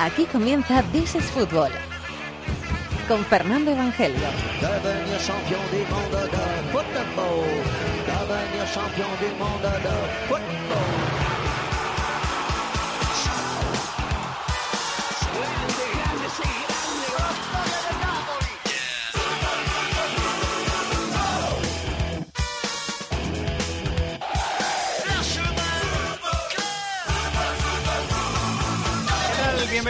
Aquí comienza This is Fútbol. Con Fernando Evangelio.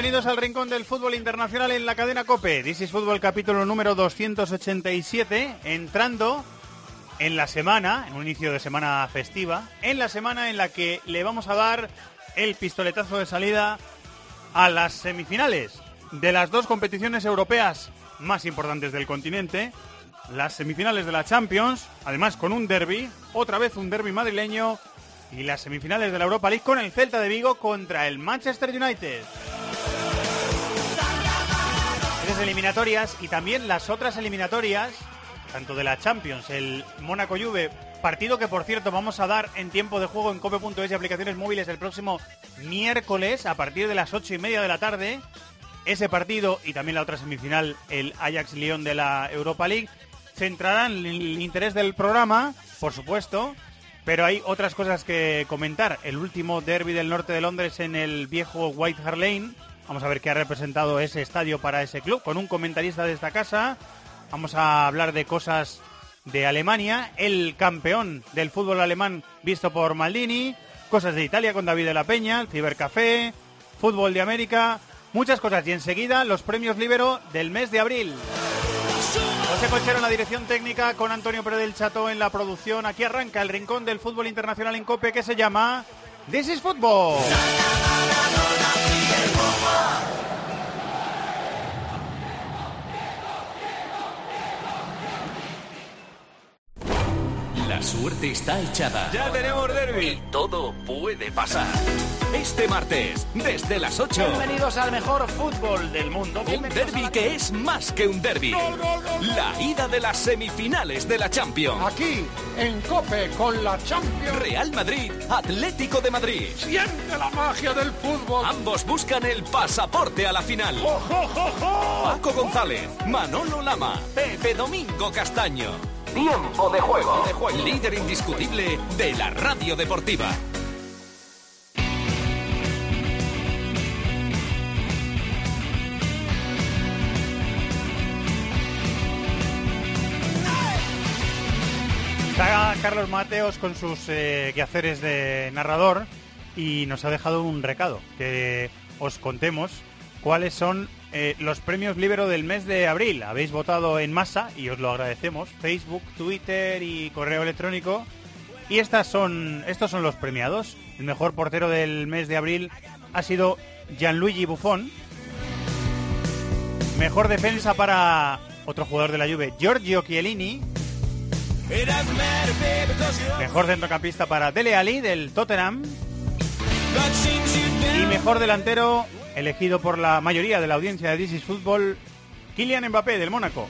Bienvenidos al Rincón del Fútbol Internacional en la cadena COPE. This is Fútbol capítulo número 287, entrando en la semana, en un inicio de semana festiva, en la semana en la que le vamos a dar el pistoletazo de salida a las semifinales de las dos competiciones europeas más importantes del continente, las semifinales de la Champions, además con un derby, otra vez un derby madrileño, y las semifinales de la Europa League con el Celta de Vigo contra el Manchester United eliminatorias y también las otras eliminatorias, tanto de la Champions, el Mónaco Juve, partido que por cierto vamos a dar en tiempo de juego en cope.es y aplicaciones móviles el próximo miércoles a partir de las ocho y media de la tarde. Ese partido y también la otra semifinal, el Ajax Lyon de la Europa League, centrarán el interés del programa, por supuesto, pero hay otras cosas que comentar. El último derby del norte de Londres en el viejo White Hart Lane Vamos a ver qué ha representado ese estadio para ese club con un comentarista de esta casa. Vamos a hablar de cosas de Alemania, el campeón del fútbol alemán visto por Maldini, cosas de Italia con David de la Peña, el Cibercafé, fútbol de América, muchas cosas. Y enseguida los premios Libero del mes de abril. José Cochero en la dirección técnica con Antonio Pérez del Chato en la producción. Aquí arranca el rincón del fútbol internacional en COPE que se llama This is Football. La suerte está echada. Ya tenemos derby. Y todo puede pasar. Este martes, desde las 8. Bienvenidos al mejor fútbol del mundo. Un derby que es más que un derby. La ida de las semifinales de la Champions. Aquí, en Cope, con la Champions. Real Madrid, Atlético de Madrid. Siente la magia del fútbol. Ambos buscan el pasaporte a la final. Paco González, Manolo Lama, Pepe Domingo Castaño. Tiempo de juego. Líder indiscutible de la radio deportiva. Está Carlos Mateos con sus eh, quehaceres de narrador y nos ha dejado un recado que os contemos cuáles son eh, los premios Libero del mes de abril. Habéis votado en masa y os lo agradecemos. Facebook, Twitter y correo electrónico. Y estas son, estos son los premiados. El mejor portero del mes de abril ha sido Gianluigi Buffon. Mejor defensa para otro jugador de la Juve, Giorgio Chiellini. Mejor centrocampista para Dele Ali del Tottenham. Y mejor delantero elegido por la mayoría de la audiencia de This is Football, Kylian Mbappé del Mónaco.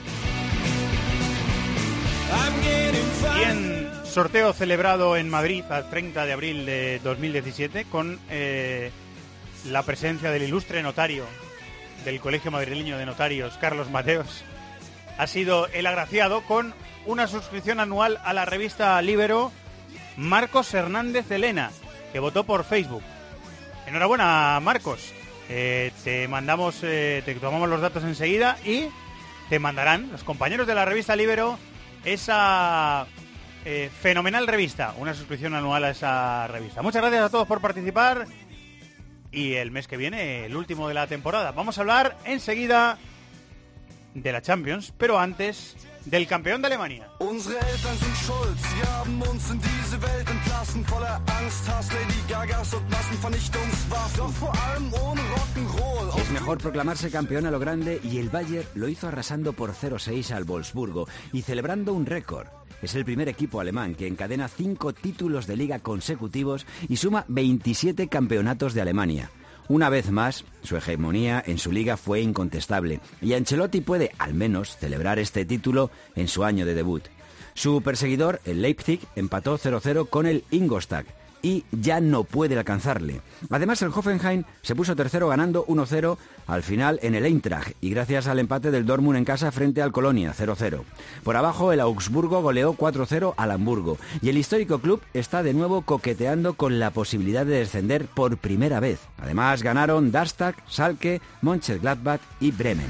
Y en sorteo celebrado en Madrid al 30 de abril de 2017 con eh, la presencia del ilustre notario del Colegio Madrileño de Notarios, Carlos Mateos, ha sido el agraciado con una suscripción anual a la revista Libero Marcos Hernández Elena, que votó por Facebook. Enhorabuena, Marcos. Eh, te mandamos, eh, te tomamos los datos enseguida y te mandarán los compañeros de la revista Libero esa eh, fenomenal revista, una suscripción anual a esa revista. Muchas gracias a todos por participar y el mes que viene, el último de la temporada. Vamos a hablar enseguida de la Champions, pero antes del campeón de Alemania. Es mejor proclamarse campeón a lo grande y el Bayern lo hizo arrasando por 0-6 al Wolfsburgo y celebrando un récord. Es el primer equipo alemán que encadena cinco títulos de liga consecutivos y suma 27 campeonatos de Alemania. Una vez más, su hegemonía en su liga fue incontestable y Ancelotti puede, al menos, celebrar este título en su año de debut. Su perseguidor, el Leipzig, empató 0-0 con el Ingolstadt. Y ya no puede alcanzarle. Además, el Hoffenheim se puso tercero ganando 1-0 al final en el Eintracht y gracias al empate del Dortmund en casa frente al Colonia 0-0. Por abajo, el Augsburgo goleó 4-0 al Hamburgo y el histórico club está de nuevo coqueteando con la posibilidad de descender por primera vez. Además, ganaron Darstag, Salke, Mönchengladbach y Bremen.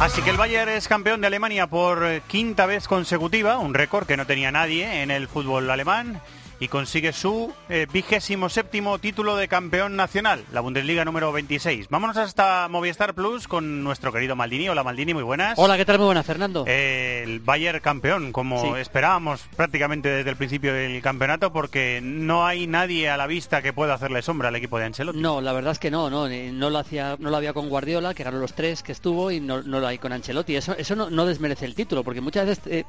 Así que el Bayern es campeón de Alemania por eh, quinta vez consecutiva, un récord que no tenía nadie en el fútbol alemán y consigue su eh, vigésimo séptimo título de campeón nacional, la Bundesliga número 26. Vámonos hasta Movistar Plus con nuestro querido Maldini. Hola Maldini, muy buenas. Hola, ¿qué tal? Muy buenas, Fernando. Eh, el Bayern campeón, como esperábamos prácticamente desde el principio del campeonato, porque no hay nadie a la vista que pueda hacerle sombra al equipo de Ancelotti. No, la verdad es que no, no, no lo hacía, no lo había con Guardiola, que ganó los tres que estuvo, y no, lo hay con Ancelotti. Eso, eso no, desmerece el título, porque muchas veces eh,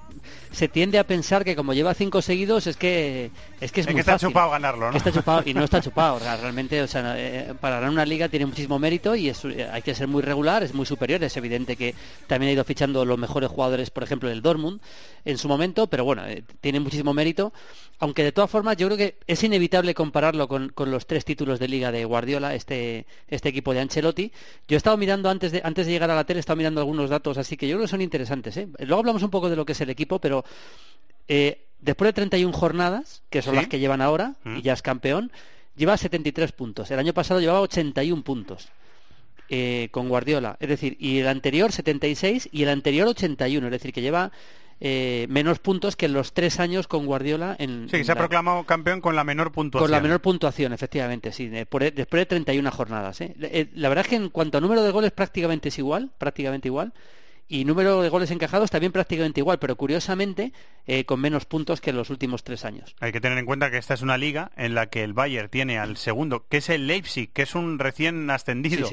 se tiende a pensar que como lleva cinco seguidos es que es que es, muy que está chupado ganarlo, ¿no? Está chupado y no está chupado. Realmente, o sea, eh, para ganar una liga tiene muchísimo mérito y eh, hay que ser muy regular, es muy superior. Es evidente que también ha ido fichando los mejores jugadores, por ejemplo, del Dortmund en su momento, pero bueno, eh, tiene muchísimo mérito. Aunque de todas formas, yo creo que es inevitable compararlo con, los tres títulos de liga de Guardiola, este, este equipo de Ancelotti. Yo he estado mirando antes de, antes de llegar a la tele, he estado mirando algunos datos, así que yo creo que son interesantes. Luego hablamos un poco de lo que es el equipo, pero después de 31 jornadas, que son las que llevan ahora, y mm. ya es campeón, lleva 73 puntos. El año pasado llevaba 81 puntos. Eh, con Guardiola, es decir, y el anterior 76 y el anterior 81, es decir, que lleva eh, menos puntos que en los tres años con Guardiola. En, sí, se ha proclamado campeón con la menor puntuación. Con la menor puntuación, efectivamente, sí, después de 31 jornadas. ¿eh? La verdad es que en cuanto a número de goles prácticamente es igual, prácticamente igual y número de goles encajados también prácticamente igual, pero curiosamente eh, con menos puntos que en los últimos tres años. Hay que tener en cuenta que esta es una liga en la que el Bayern tiene al segundo, que es el Leipzig, que es un recién ascendido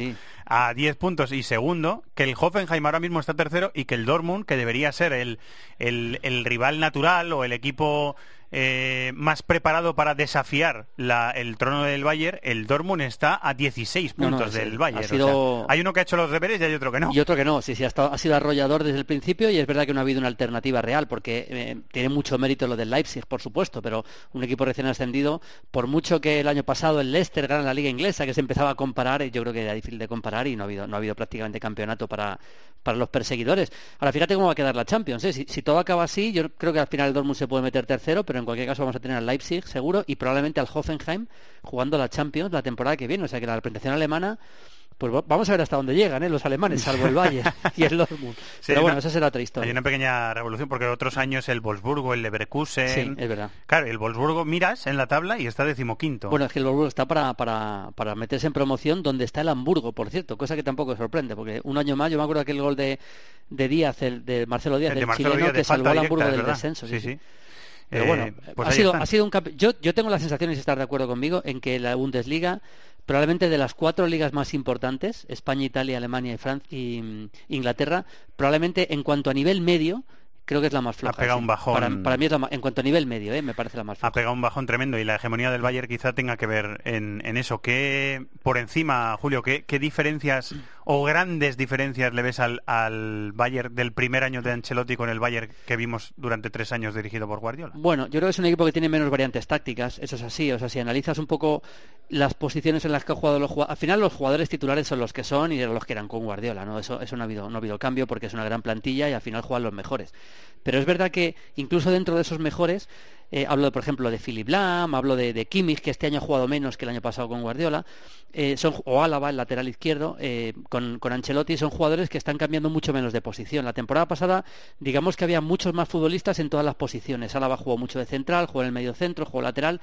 a 10 puntos, y segundo, que el Hoffenheim ahora mismo está tercero y que el Dortmund, que debería ser el, el rival natural o el equipo eh, más preparado para desafiar el trono del Bayern, el Dortmund está a 16 puntos del Bayern. hay uno que ha hecho los deberes y hay otro que no. Y otro que no, sí, sí, ha, ha sido arrollador desde el principio y es verdad que no ha habido una alternativa real, porque eh, tiene mucho mérito lo del Leipzig, por supuesto, pero un equipo recién ascendido, por mucho que el año pasado el Leicester gana la liga inglesa, que se empezaba a comparar, yo creo que era difícil de comparar y no ha habido, no ha habido prácticamente campeonato para, para los perseguidores. Ahora fíjate cómo va a quedar la Champions. ¿eh? Si, si, todo acaba así, yo creo que al final el Dortmund se puede meter tercero, pero en cualquier caso vamos a tener al Leipzig seguro y probablemente al Hoffenheim jugando la Champions la temporada que viene. O sea que la representación alemana pues vamos a ver hasta dónde llegan ¿eh? los alemanes, salvo el Valle y el Dortmund. Pero bueno, esa será otra historia. Hay una pequeña revolución porque otros años el Wolfsburgo, el Leverkusen... Sí, es verdad. Claro, el Wolfsburgo miras en la tabla y está decimoquinto. Bueno, es que el Wolfsburgo está para, para, para meterse en promoción donde está el Hamburgo, por cierto, cosa que tampoco sorprende, porque un año más yo me acuerdo aquel gol de, de Díaz, el, de Marcelo Díaz, el del chileno, que salvó al Hamburgo del descenso. sí. sí. Pero bueno, eh, pues ha, sido, ha sido un yo, yo tengo la sensación, y si estás de acuerdo conmigo, en que la Bundesliga, probablemente de las cuatro ligas más importantes, España, Italia, Alemania y, Francia, y mm, Inglaterra, probablemente en cuanto a nivel medio, creo que es la más floja. Ha pegado un bajón. Para, mí es la en cuanto a nivel medio, ¿eh? me parece la más floja. Ha pegado un bajón tremendo y la hegemonía del Bayern quizá tenga que ver en, eso. ¿Qué, por encima, Julio, qué, diferencias o grandes diferencias le ves al, al, Bayern del primer año de Ancelotti con el Bayern que vimos durante tres años dirigido por Guardiola? Bueno, yo creo que es un equipo que tiene menos variantes tácticas, eso es así. O sea, si analizas un poco las posiciones en las que ha jugado los jugadores, al final los jugadores titulares son los que son y los que eran con Guardiola, ¿no? Eso, eso no ha habido, no ha habido cambio porque es una gran plantilla y al final juegan los mejores. Pero es verdad que incluso dentro de esos mejores, eh, hablo por ejemplo de Philip Lam, hablo de, de, Kimmich, que este año ha jugado menos que el año pasado con Guardiola, eh, son, o Álava, el lateral izquierdo, eh, con, con, Ancelotti, son jugadores que están cambiando mucho menos de posición. La temporada pasada, digamos que había muchos más futbolistas en todas las posiciones. Álava jugó mucho de central, jugó en el medio centro, jugó lateral.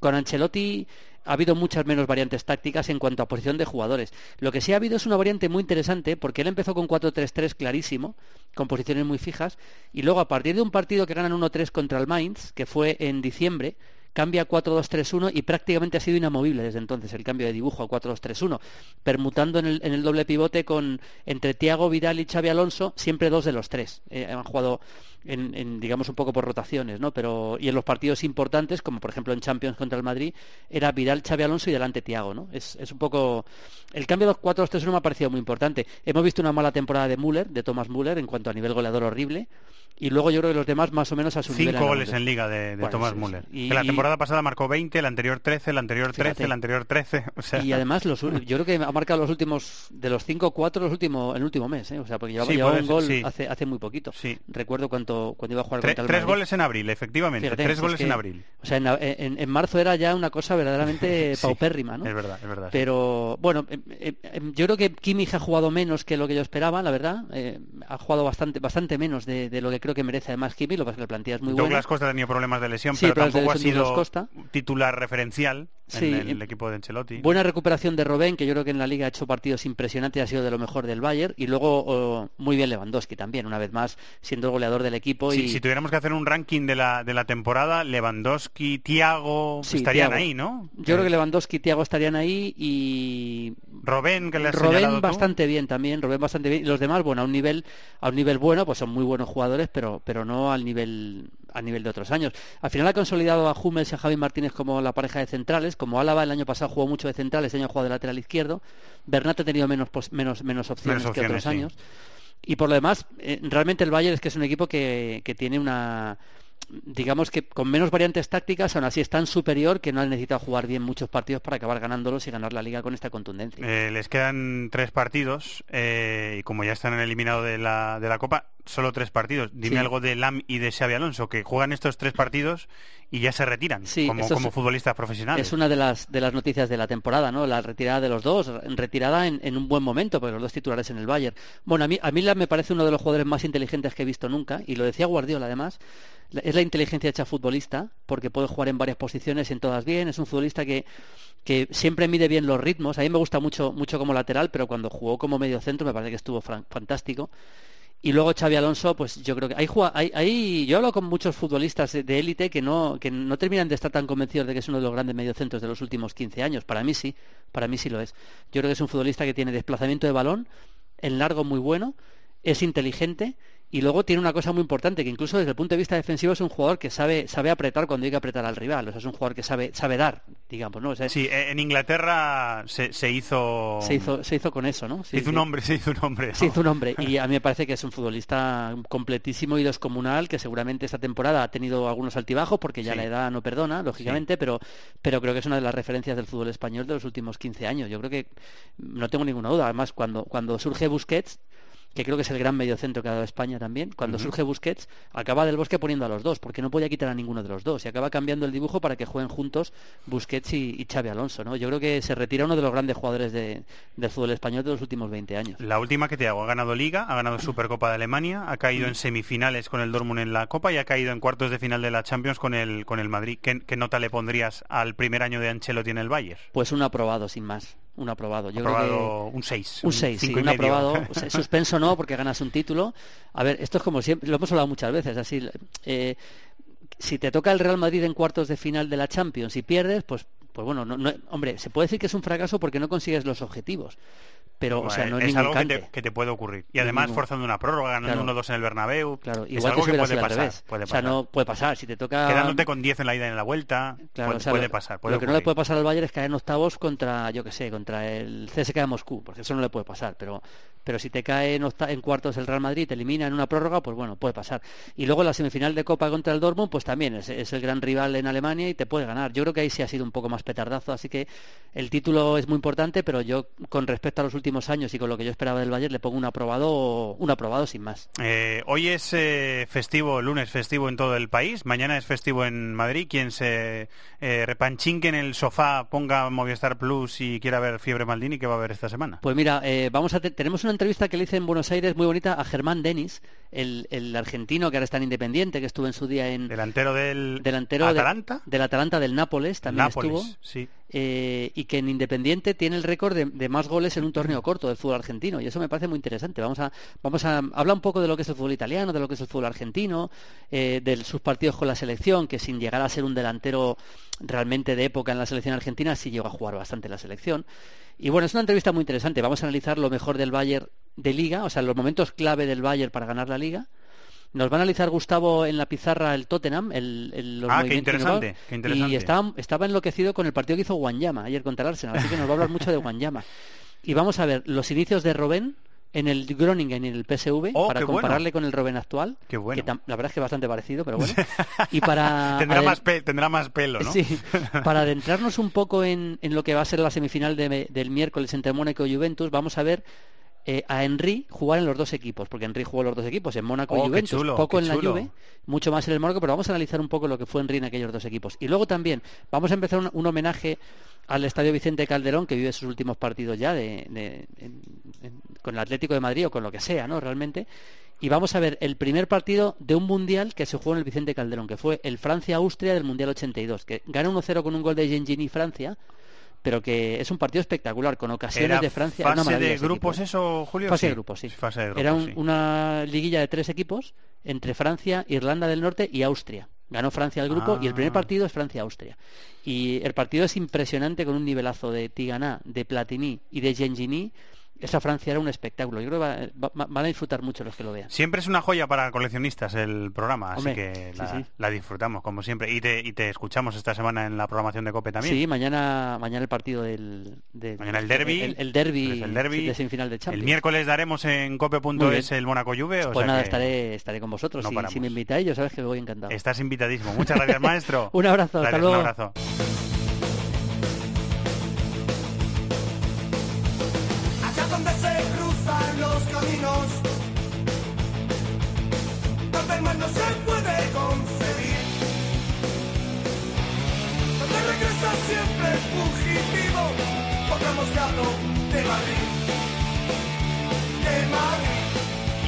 Con Ancelotti ha habido muchas menos variantes tácticas en cuanto a posición de jugadores. Lo que sí ha habido es una variante muy interesante porque él empezó con 4-3-3 clarísimo, con posiciones muy fijas, y luego a partir de un partido que ganan 1-3 contra el Mainz, que fue en diciembre, cambia 4-2-3-1 y prácticamente ha sido inamovible desde entonces el cambio de dibujo a 4-2-3-1, permutando en el, doble pivote con entre Tiago Vidal y Xavi Alonso, siempre dos de los tres. Eh, han jugado en, digamos un poco por rotaciones, ¿no? Pero y en los partidos importantes, como por ejemplo en Champions contra el Madrid, era Vidal, Xavi Alonso y delante Tiago, ¿no? Es, es un poco el cambio de 4-2-3-1 me ha parecido muy importante. Hemos visto una mala temporada de Müller, de Thomas Müller en cuanto a nivel goleador horrible y luego yo creo que los demás más o menos a su nivel. Cinco goles en liga de, de Bueno, Thomas sí. Müller. Y- Que la temporada pasada marcó 20, la anterior 13, la anterior 13, Fíjate. la anterior 13. O sea, Y además, los, yo creo que ha marcado los últimos, de los 5 4 los últimos, el último mes, ¿eh? O sea, porque llevaba, Sí, llevaba un ser, gol sí. hace, hace muy poquito. Recuerdo cuánto, cuando iba a jugar tre- contra el tres Madrid. goles en abril, efectivamente. Fíjate, tres goles que- en abril. O sea, en, en- en marzo era ya una cosa verdaderamente paupérrima, ¿no? Es verdad, es verdad. Pero bueno, em, em, yo creo que Kimmich ha jugado menos que lo que yo esperaba, la verdad. Eh, ha jugado bastante bastante menos de, de lo que creo que merece además Kimmich. Lo que pasa es que la plantilla es muy Douglas buena. Costa ha tenido problemas de lesión, Sí, pero problemas de tampoco ha lesión sido Douglas titular referencial Sí, en el equipo de Ancelotti. Buena recuperación de Robben, que yo creo que en la liga ha hecho partidos impresionantes ha sido de lo mejor del Bayern. Y luego oh, muy bien Lewandowski también, una vez más, siendo el goleador del equipo. Sí, y... Si tuviéramos que hacer un ranking de la, de la temporada, Lewandowski, Tiago Sí, estarían Thiago. ahí, ¿no? Yo creo Eh, que Lewandowski y Thiago estarían ahí y Robben, que le has tú. bastante bien también, Robben bastante bien. Y los demás, bueno, a un nivel, a un nivel bueno, pues son muy buenos jugadores, pero, pero no al nivel, al nivel de otros años. Al final ha consolidado a Hummels y a Javi Martínez como la pareja de centrales, como Álava el año pasado jugó mucho de central, este año ha jugado de lateral izquierdo. Bernat ha tenido menos, menos, menos opciones, Menos que otros opciones, años. Y por lo demás, eh, realmente el Bayern es que es un equipo que, que tiene una digamos que con menos variantes tácticas, aún así es tan superior que no han necesitado jugar bien muchos partidos para acabar ganándolos y ganar la liga con esta contundencia. Eh, les quedan tres partidos eh, y como ya están en eliminado de la, de la Copa, solo tres partidos. Dime Sí. algo de Lam y de Xavi Alonso, que juegan estos tres partidos y ya se retiran Sí, como, es- como futbolistas profesionales. Es una de las, de las noticias de la temporada, ¿no? La retirada de los dos, retirada en, en un buen momento, porque los dos titulares en el Bayern. Bueno, a mí, a mí la- me parece uno de los jugadores más inteligentes que he visto nunca, y lo decía Guardiola además, es la inteligencia hecha futbolista, porque puede jugar en varias posiciones en todas bien, es un futbolista que, que siempre mide bien los ritmos, a mí me gusta mucho, mucho como lateral, pero cuando jugó como medio centro me parece que estuvo fantástico. Y luego Xavi Alonso, pues yo creo que hay, hay, hay- yo hablo con muchos futbolistas de- de élite que no, que no terminan de estar tan convencidos de que es uno de los grandes mediocentros de los últimos 15 años. Para mí sí, para mí sí lo es. Yo creo que es un futbolista que tiene desplazamiento de balón, en largo muy bueno, es inteligente y luego tiene una cosa muy importante, que incluso desde el punto de vista defensivo es un jugador que sabe, sabe apretar cuando hay que apretar al rival. O sea, es un jugador que sabe, sabe dar, digamos, ¿no? O sea, Sí, eh, en Inglaterra se, se hizo... se, hizo, se hizo con eso, ¿no? se Sí, hizo un hombre, se hizo un hombre. ¿no? Se hizo un hombre y a mí me parece que es un futbolista completísimo y descomunal que seguramente esta temporada ha tenido algunos altibajos porque ya la edad no perdona, lógicamente, pero, pero creo que es una de las referencias del fútbol español de los últimos 15 años. Yo creo que no tengo ninguna duda. Además, cuando, cuando surge Busquets, que creo que es el gran mediocentro que ha dado España también, cuando surge Busquets, acaba del bosque poniendo a los dos, porque no podía quitar a ninguno de los dos, y acaba cambiando el dibujo para que jueguen juntos Busquets y, y Xavi Alonso. ¿no? Yo creo que se retira uno de los grandes jugadores de- del fútbol español de los últimos 20 años. La última que te hago, ha ganado Liga, ha ganado Supercopa de Alemania, ha caído Mm. en semifinales con el Dortmund en la Copa y ha caído en cuartos de final de la Champions con el, con el Madrid. ¿Qué, qué nota le pondrías al primer año de Ancelotti en el Bayern? Pues un aprobado, sin más. Un aprobado. Yo creo que... un 6. Un 6, sí, un aprobado. Suspenso no, porque ganas un título. A ver, esto es como siempre, lo hemos hablado muchas veces, así. eh, si te toca el Real Madrid en cuartos de final de la Champions y pierdes, pues, pues bueno, no, no- hombre, se puede decir que es un fracaso porque no consigues los objetivos. Pero, o sea, no es, es ningún algo que te, que te puede ocurrir. Y es además forzando una prórroga, ganando Claro. 1-2 en el Bernabéu. Claro, es igual algo que que puede pasar. o sea, no puede pasar. Si te toca... Quedándote con 10 en la ida y en la vuelta, Claro, puede, o sea, puede pasar. Puede lo que no le puede pasar al Bayern es caer en octavos contra, yo que sé, contra el CSK de Moscú, porque eso no le puede pasar. Pero, pero si te cae en, octa- en cuartos el Real Madrid te elimina en una prórroga, pues bueno, puede pasar. Y luego la semifinal de Copa contra el Dortmund, pues también es, es el gran rival en Alemania y te puede ganar. Yo creo que ahí sí ha sido un poco más petardazo, así que el título es muy importante, pero yo con respecto a los últimos años y con lo que yo esperaba del Bayern le pongo un aprobado, un aprobado sin más. Eh, hoy es eh, festivo, lunes festivo en todo el país, mañana es festivo en Madrid. Quien se eh, repanchinque en el sofá, ponga Movistar Plus y quiera ver Fiebre Maldini, ¿qué va a ver esta semana? Pues mira, eh, vamos a te- tenemos una entrevista que le hice en Buenos Aires muy bonita a Germán Denis, el, el argentino que ahora está en Independiente, que estuvo en su día en Delantero del delantero de- Atalanta. del Atalanta del Nápoles, también Nápoles, estuvo, sí. Eh, y que en Independiente tiene el récord de, más goles en un torneo corto del fútbol argentino, y eso me parece muy interesante. Vamos a, vamos a hablar un poco de lo que es el fútbol italiano, de lo que es el fútbol argentino, eh, de sus partidos con la selección, que sin llegar a ser un delantero realmente de época en la selección argentina, sí llegó a jugar bastante en la selección. Y bueno, es una entrevista muy interesante. Vamos a analizar lo mejor del Bayern de Liga, o sea, los momentos clave del Bayern para ganar la Liga. Nos va a analizar Gustavo en la pizarra el Tottenham, el, el- los Ah, qué movimientos interesante, innovados. qué interesante. Y estaba, estaba enloquecido con el partido que hizo Wanyama ayer contra el Arsenal, así que nos va a hablar mucho de Wanyama. Y vamos a ver los inicios de Robben, en el Groningen y en el PSV Oh, para bueno. compararle con el Robben actual. Qué bueno. Que la verdad es que bastante parecido, pero bueno. y para tendrá, más tendrá más pelo, ¿no? Sí, para adentrarnos un poco en, en lo que va a ser la semifinal de- del miércoles entre Mónaco y Juventus, vamos a ver eh, a Henry jugar en los dos equipos, porque Henry jugó en los dos equipos, en Mónaco Oh, y qué Juventus, chulo, poco en la chulo. Juve, mucho más en el Mónaco, pero vamos a analizar un poco lo que fue Henry en aquellos dos equipos. Y luego también vamos a empezar un, un homenaje al Estadio Vicente Calderón, que vive sus últimos partidos ya de, de- en- en- con el Atlético de Madrid o con lo que sea, ¿no? Realmente. Y vamos a ver el primer partido de un mundial que se jugó en el Vicente Calderón, que fue el Francia-Austria del Mundial 82, que gana 1-0 con un gol de Gengini Francia, pero que es un partido espectacular, con ocasiones Era de Francia. fase de grupos equipo, eso, Julio. Fase Sí. de grupos, sí. Fase de grupos, Era un- sí. una liguilla de tres equipos entre Francia, Irlanda del Norte y Austria. Ganó Francia el grupo y el primer Ah. partido es Francia-Austria. Y el partido es impresionante con un nivelazo de Tigana, de Platini y de Gengini. Esa Francia era un espectáculo. Yo creo que va- va- van a disfrutar mucho los que lo vean. Siempre es una joya para coleccionistas el programa, así que la, sí. la disfrutamos como siempre. Y te, y te escuchamos esta semana en la programación de COPE también. Sí, mañana, mañana el partido del, del- Mañana el derby. El, el derby, el derbi. de semifinal de El Champions. miércoles daremos en cope.es el Mónaco Juve. o Pues sea nada, que estaré, estaré con vosotros. no Si- si, me invitáis, ya sabes que me voy encantado. Estás invitadísimo. Muchas gracias, maestro. Un abrazo, hasta Gracias, luego. Un abrazo.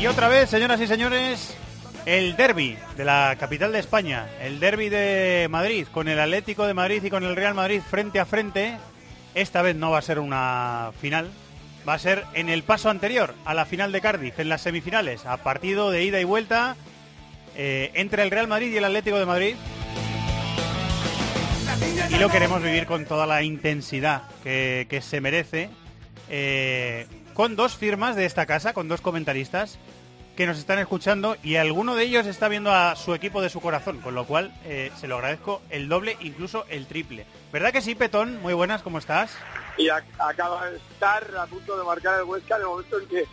Y otra vez, señoras y señores, el derby de la capital de España, el derby de Madrid, con el Atlético de Madrid y con el Real Madrid frente a frente. Esta vez no va a ser una final, va a ser en el paso anterior a la final de Cardiff, en las semifinales, a partido de ida y vuelta eh, entre el Real Madrid y el Atlético de Madrid. Y lo queremos vivir con toda la intensidad que, que se merece. eh, con dos firmas de esta casa, con dos comentaristas que nos están escuchando y alguno de ellos está viendo a su equipo de su corazón, con lo cual eh, se lo agradezco el doble, incluso el triple. ¿Verdad que sí, Petón? Muy buenas, ¿cómo estás? y ac- acaba de estar a punto de marcar el Huesca en el momento en que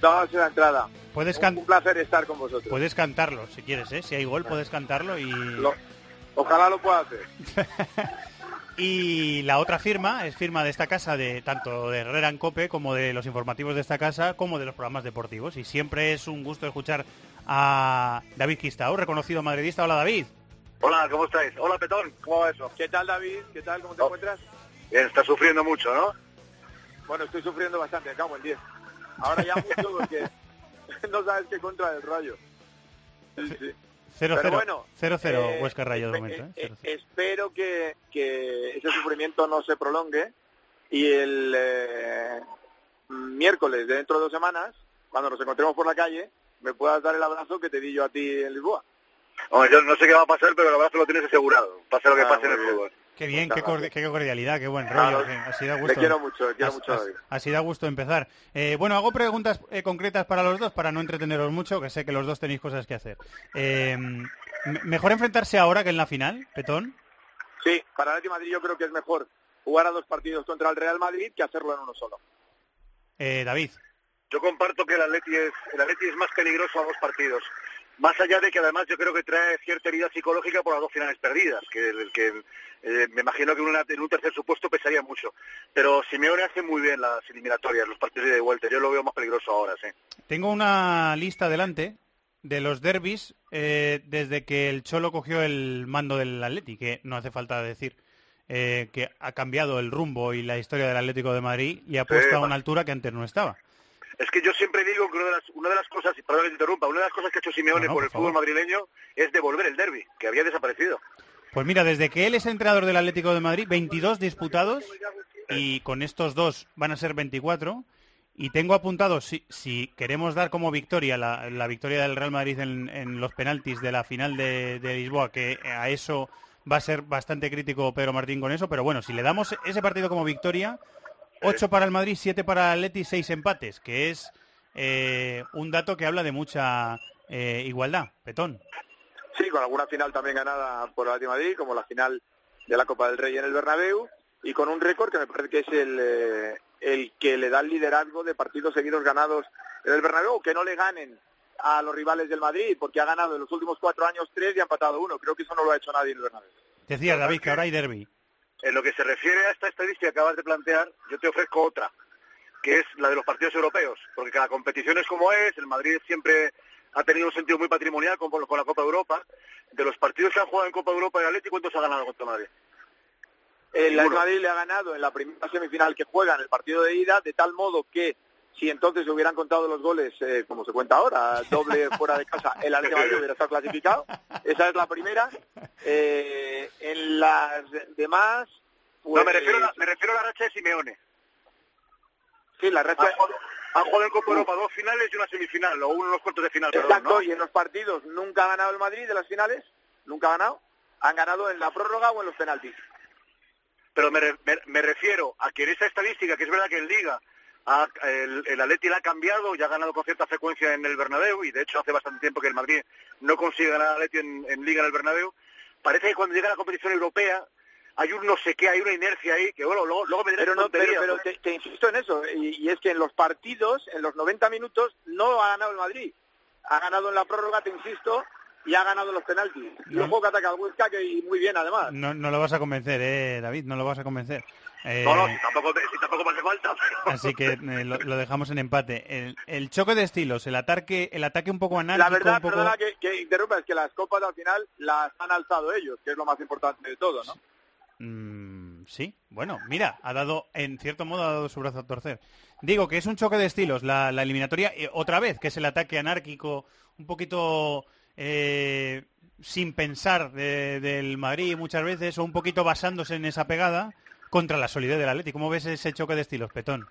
dábamos la entrada. Puedes, Un, un placer estar con vosotros. puedes cantarlo, si quieres, ¿eh? Si hay gol, puedes cantarlo y... Lo- ojalá lo pueda hacer. Y la otra firma es firma de esta casa, de tanto de Herrera en Cope como de los informativos de esta casa, como de los programas deportivos. Y siempre es un gusto escuchar a David Quistao, reconocido madridista. Hola, David. Hola, ¿cómo estáis? Hola, Petón, ¿cómo va eso? ¿Qué tal, David? ¿Qué tal? ¿Cómo te Oh. encuentras? Bien, estás sufriendo mucho, ¿no? Bueno, estoy sufriendo bastante, me cago en 10. Ahora ya mucho porque no sabes qué contra del rayo. Sí, sí. 0-0. Pero bueno, 0-0 eh, Huesca Rayo de momento. ¿eh? eh, 0-0. espero que, que ese sufrimiento no se prolongue y el eh, miércoles de dentro de dos semanas, cuando nos encontremos por la calle, me puedas dar el abrazo que te di yo a ti en Lisboa. Hombre, yo no sé qué va a pasar, pero verdad que lo tienes asegurado. Pase lo que Ah, pase en el fútbol. Qué bien, qué, cordialidad, qué buen Claro. rollo. que Así da Te gusto. quiero mucho, te quiero mucho. Así da gusto empezar. Eh, bueno, hago preguntas eh, concretas para los dos, para no entreteneros mucho, que sé que los dos tenéis cosas que hacer. Eh, ¿Mejor enfrentarse ahora que en la final, Petón? Sí, para el Atlético de Madrid yo creo que es mejor jugar a dos partidos contra el Real Madrid que hacerlo en uno solo. Eh, David. Yo comparto que el Atleti es, el Atleti es más peligroso a dos partidos. Más allá de que además yo creo que trae cierta herida psicológica por las dos finales perdidas, que, eh, me imagino que en, una- en un tercer supuesto pesaría mucho. Pero Simeone hace muy bien las eliminatorias, los partidos de vuelta. Yo lo veo más peligroso ahora, sí. Tengo una lista delante de los derbis eh, desde que el Cholo cogió el mando del Atleti, que no hace falta decir eh, que ha cambiado el rumbo y la historia del Atlético de Madrid y ha puesto a una altura que antes no estaba. Es que yo siempre digo que una de las, una de las cosas, y perdón que te interrumpa, una de las cosas que ha hecho Simeone No, no, por por el fútbol favor. madrileño es devolver el derby, que había desaparecido. Pues mira, desde que él es entrenador del Atlético de Madrid, 22 disputados y con estos dos van a ser 24. Y tengo apuntado, si, si queremos dar como victoria la, la victoria del Real Madrid en, en los penaltis de la final de, de Lisboa, que a eso va a ser bastante crítico Pedro Martín con eso, pero bueno, si le damos ese partido como victoria, 8 para el Madrid, 7 para el Atleti, 6 empates, que es eh, un dato que habla de mucha eh, igualdad. Petón. Sí, con alguna final también ganada por el Atlético de Madrid, como la final de la Copa del Rey en el Bernabéu, y con un récord que me parece que es el, eh, el que le da el liderazgo de partidos seguidos ganados en el Bernabéu, que no le ganen a los rivales del Madrid, porque ha ganado en los últimos cuatro años tres y ha empatado uno. Creo que eso no lo ha hecho nadie en el Bernabéu. Decía David que ahora hay derby. En lo que se refiere a esta estadística que acabas de plantear, yo te ofrezco otra, que es la de los partidos europeos, porque cada competición es como es, el Madrid siempre ha tenido un sentido muy patrimonial con, con la Copa Europa. De los partidos que han jugado en Copa Europa y Atleti, ¿cuántos ha ganado contra Madrid? El. Madrid le ha ganado en la primera semifinal que juega en el partido de ida, de tal modo que si entonces se hubieran contado los goles, eh, como se cuenta ahora, doble fuera de casa, el Atlético de Madrid hubiera estado clasificado. Esa es la primera. Eh, en las demás, pues, no, me refiero, a la, me refiero a la racha de Simeone. sí, la racha, Han jugado, han jugado en Copa Europa dos finales y una semifinal, o uno en los cuartos de final, perdón, Exacto, ¿no? y en los partidos nunca ha ganado el Madrid de las finales, nunca ha ganado. Han ganado en la prórroga o en los penaltis. Pero me, re- me- me refiero a que en esa estadística, que es verdad que en Liga ha- el, el Atleti la ha cambiado y ha ganado con cierta frecuencia en el Bernabéu, y de hecho hace bastante tiempo que el Madrid no consigue ganar al Atleti en, en Liga en el Bernabéu, parece que cuando llega la competición europea hay un no sé qué, hay una inercia ahí, que bueno, luego, luego me dirás Pero no, te, te insisto en eso, y, y es que en los partidos, en los 90 minutos, no ha ganado el Madrid. Ha ganado en la prórroga, te insisto, y ha ganado los penaltis. Y No. luego que ataca al Huesca, que muy bien además. No, no lo vas a convencer, eh, David, no lo vas a convencer. Eh, No, no, si tampoco, si tampoco me hace falta. pero- Así que eh, lo, lo dejamos en empate. El, el choque de estilos, el ataque, el ataque un poco anárquico, La verdad, un poco... perdona que, que interrumpa, es que las copas al final las han alzado ellos, que es lo más importante de todo, ¿no? Mm, sí, bueno, mira, ha dado, en cierto modo, ha dado su brazo a torcer. Digo que es un choque de estilos, la, la eliminatoria, eh, otra vez, que es el ataque anárquico, un poquito sin pensar de- del Madrid muchas veces, o un poquito basándose en esa pegada contra la solidez del Atleti. ¿Cómo ves ese choque de estilos, Petón?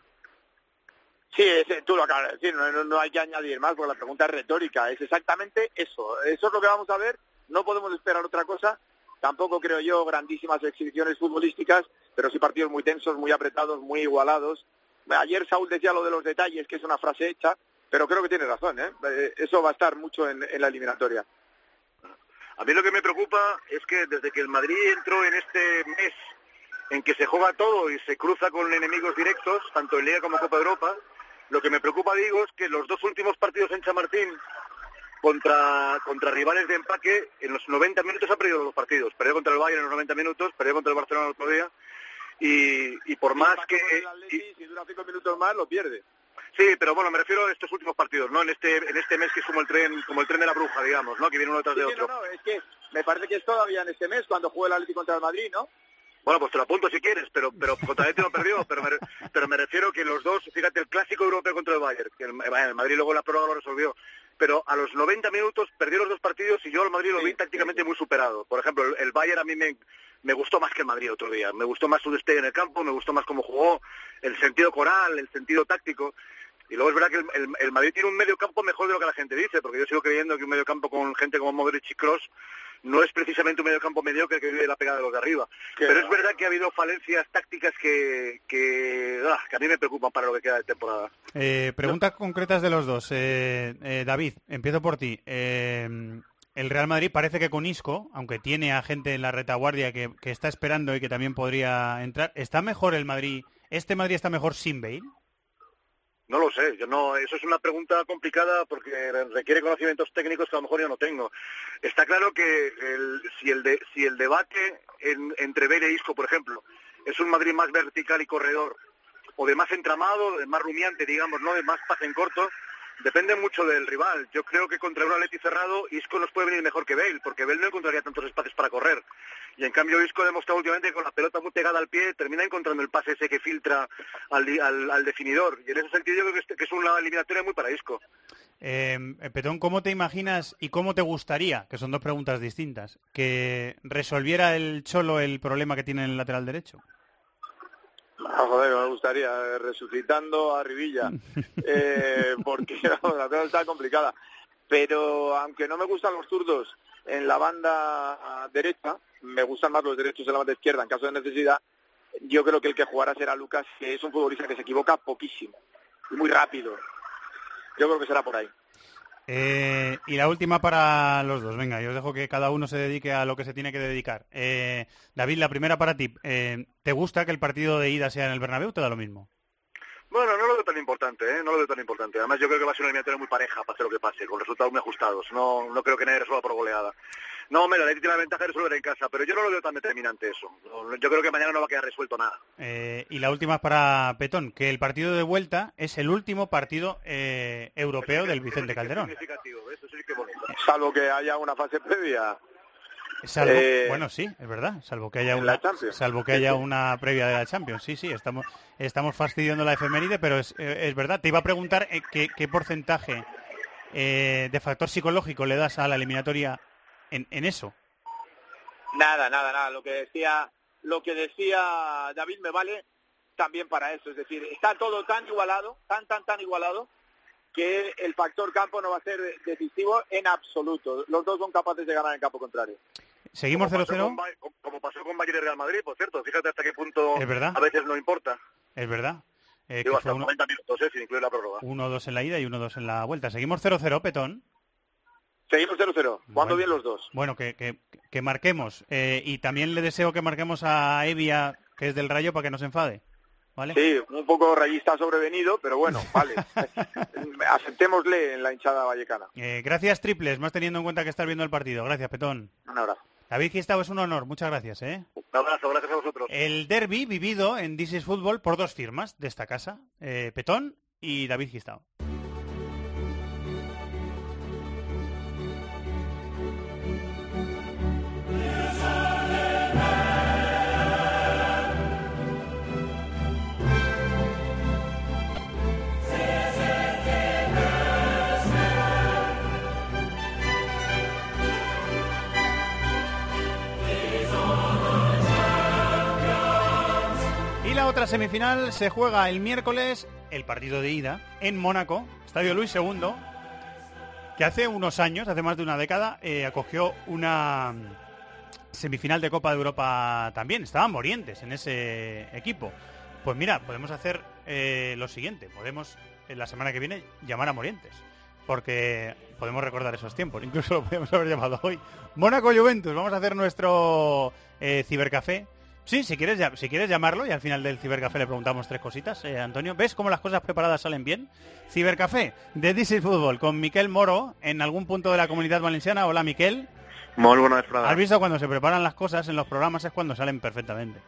Sí, ese- tú lo acabas de decir, no, no- no hay que añadir más porque la pregunta es retórica, es exactamente eso, eso es lo que vamos a ver, no podemos esperar otra cosa, tampoco creo yo grandísimas exhibiciones futbolísticas, pero sí partidos muy tensos, muy apretados, muy igualados. Ayer Saúl decía lo de los detalles, que es una frase hecha, pero creo que tiene razón, ¿eh? Eh, eso va a estar mucho en, en la eliminatoria. A mí lo que me preocupa es que desde que el Madrid entró en este mes en que se juega todo y se cruza con enemigos directos, tanto en Liga como Copa Europa, lo que me preocupa, digo, es que los dos últimos partidos en Chamartín contra, contra rivales de empaque, en los 90 minutos ha perdido los dos partidos. Perdió contra el Bayern en los 90 minutos, perdió contra el Barcelona el otro día, y, y por más que... El Atleti, y- si dura cinco minutos más, lo pierde. Sí, pero bueno, me refiero a estos últimos partidos, ¿no? En este, en este mes que es como el tren, como el tren de la bruja, digamos, ¿no? Que viene uno detrás Sí, de otro. no, no, es que me parece que es todavía en este mes cuando juega el Atlético contra el Madrid, ¿no? Bueno, pues te lo apunto si quieres, pero pero el lo perdió, pero me, pero me refiero que los dos, fíjate, el clásico europeo contra el Bayern, que el, el Madrid luego la prórroga lo resolvió, pero a los 90 minutos perdió los dos partidos y yo al Madrid lo Sí, vi tácticamente muy superado. Por ejemplo, el, el Bayern a mí me, me gustó más que el Madrid otro día, me gustó más su despegue en el campo, me gustó más cómo jugó, el sentido coral, el sentido táctico. Y luego es verdad que el, el- el Madrid tiene un medio campo mejor de lo que la gente dice, porque yo sigo creyendo que un medio campo con gente como Modric y Kroos no es precisamente un medio campo mediocre que vive la pegada de los de arriba. Pero va. es verdad que ha habido falencias tácticas que, que, ah, que a mí me preocupan para lo que queda de temporada. Eh, preguntas concretas de los dos. Eh, eh, David, empiezo por ti. Eh, el Real Madrid parece que con Isco, aunque tiene a gente en la retaguardia que, que está esperando y que también podría entrar, ¿está mejor el Madrid? ¿Este Madrid está mejor sin Bale? No lo sé, yo no, eso es una pregunta complicada porque requiere conocimientos técnicos que a lo mejor yo no tengo. Está claro que el- si, el de- si el debate en- entre Bale e Isco, por ejemplo, es un Madrid más vertical y corredor, o de más entramado, de más rumiante, digamos, no de más pase en corto, depende mucho del rival. Yo creo que contra un Atleti cerrado, Isco nos puede venir mejor que Bale, porque Bale no encontraría tantos espacios para correr. Y en cambio Isco ha demostrado últimamente que con la pelota muy pegada al pie termina encontrando el pase ese que filtra al, al- definidor. Y en ese sentido yo creo que es, que es una eliminatoria muy para Isco. Eh, Petón, ¿cómo te imaginas y cómo te gustaría, que son dos preguntas distintas, que resolviera el Cholo el problema que tiene en el lateral derecho? Ah, joder, me gustaría, eh, resucitando a Rivilla, eh, porque la cosa está complicada. Pero aunque no me gustan los zurdos en la banda derecha, me gustan más los derechos en la banda izquierda en caso de necesidad, yo creo que el que jugará será Lucas, que es un futbolista que se equivoca poquísimo y muy rápido. Yo creo que será por ahí. Eh, y la última para los dos. Venga, yo os dejo que cada uno se dedique a lo que se tiene que dedicar. Eh, David, la primera para ti. Eh, ¿Te gusta que el partido de ida sea en el Bernabéu te da lo mismo? Bueno, no lo veo tan importante, ¿eh? No lo veo tan importante. Además, yo creo que va a ser una eliminatoria muy pareja, pase lo que pase, con resultados muy ajustados. No, no creo que nadie resuelva por goleada. No, me la tiene la ventaja de resolver en casa, pero yo no lo veo tan determinante eso. Yo creo que mañana no va a quedar resuelto nada. Eh, y la última es para Petón, que el partido de vuelta es el último partido eh, europeo del Vicente Calderón. Significativo, eso sí que es bonito. Salvo que haya una fase previa. Salvo- Eh, bueno, sí, es verdad, salvo que haya una, salvo que haya una previa de la Champions. Sí, sí, estamos, estamos fastidiando la efeméride, pero es, eh, es verdad. Te iba a preguntar eh, qué, qué porcentaje eh, de factor psicológico le das a la eliminatoria en, en eso. Nada, nada, nada. Lo que decía, lo que decía David me vale también para eso. Es decir, está todo tan igualado, tan, tan, tan igualado, que el factor campo no va a ser decisivo en absoluto. Los dos son capaces de ganar en campo contrario. Seguimos Como pasó 0-0. con Ba- Como pasó con Bayern y Real Madrid, por cierto. Fíjate hasta qué punto Es verdad. a veces no importa. Es verdad. Eh, que Digo, fue hasta uno- 90 minutos, ¿eh? sin incluir la prórroga. 1-2 en la ida y 1-2 en la vuelta. Seguimos 0-0, Petón. Seguimos 0-0, jugando Bueno. bien los dos. Bueno, que, que, que marquemos. Eh, y también le deseo que marquemos a Evia, que es del Rayo, para que no se enfade. ¿Vale? Sí, un poco rayista sobrevenido, pero bueno, vale. Aceptémosle en la hinchada vallecana. Eh, gracias, triples, más teniendo en cuenta que estás viendo el partido. Gracias, Petón. Un abrazo. David Gistavo, es un honor. Muchas gracias. ¿eh? Un abrazo, gracias a vosotros. El derby vivido en This is Football por dos firmas de esta casa. eh, Petón y David Gistavo. Otra semifinal se juega el miércoles, el partido de ida, en Mónaco, Estadio Luis II, que hace unos años, hace más de una década, eh, acogió una semifinal de Copa de Europa también. Estaban Morientes en ese equipo. Pues mira, podemos hacer eh, lo siguiente. Podemos, en la semana que viene, llamar a Morientes. Porque podemos recordar esos tiempos. Incluso lo podemos haber llamado hoy. Mónaco Juventus. Vamos a hacer nuestro eh, cibercafé. Sí, si quieres, si quieres llamarlo y al final del cibercafé le preguntamos tres cositas. Eh, Antonio, ¿ves cómo las cosas preparadas salen bien? Cibercafé de is Football con Miquel Moro en algún punto de la comunidad valenciana. Hola, Miquel. Muy buena vesprada. ¿Has visto cuando se preparan las cosas en los programas es cuando salen perfectamente?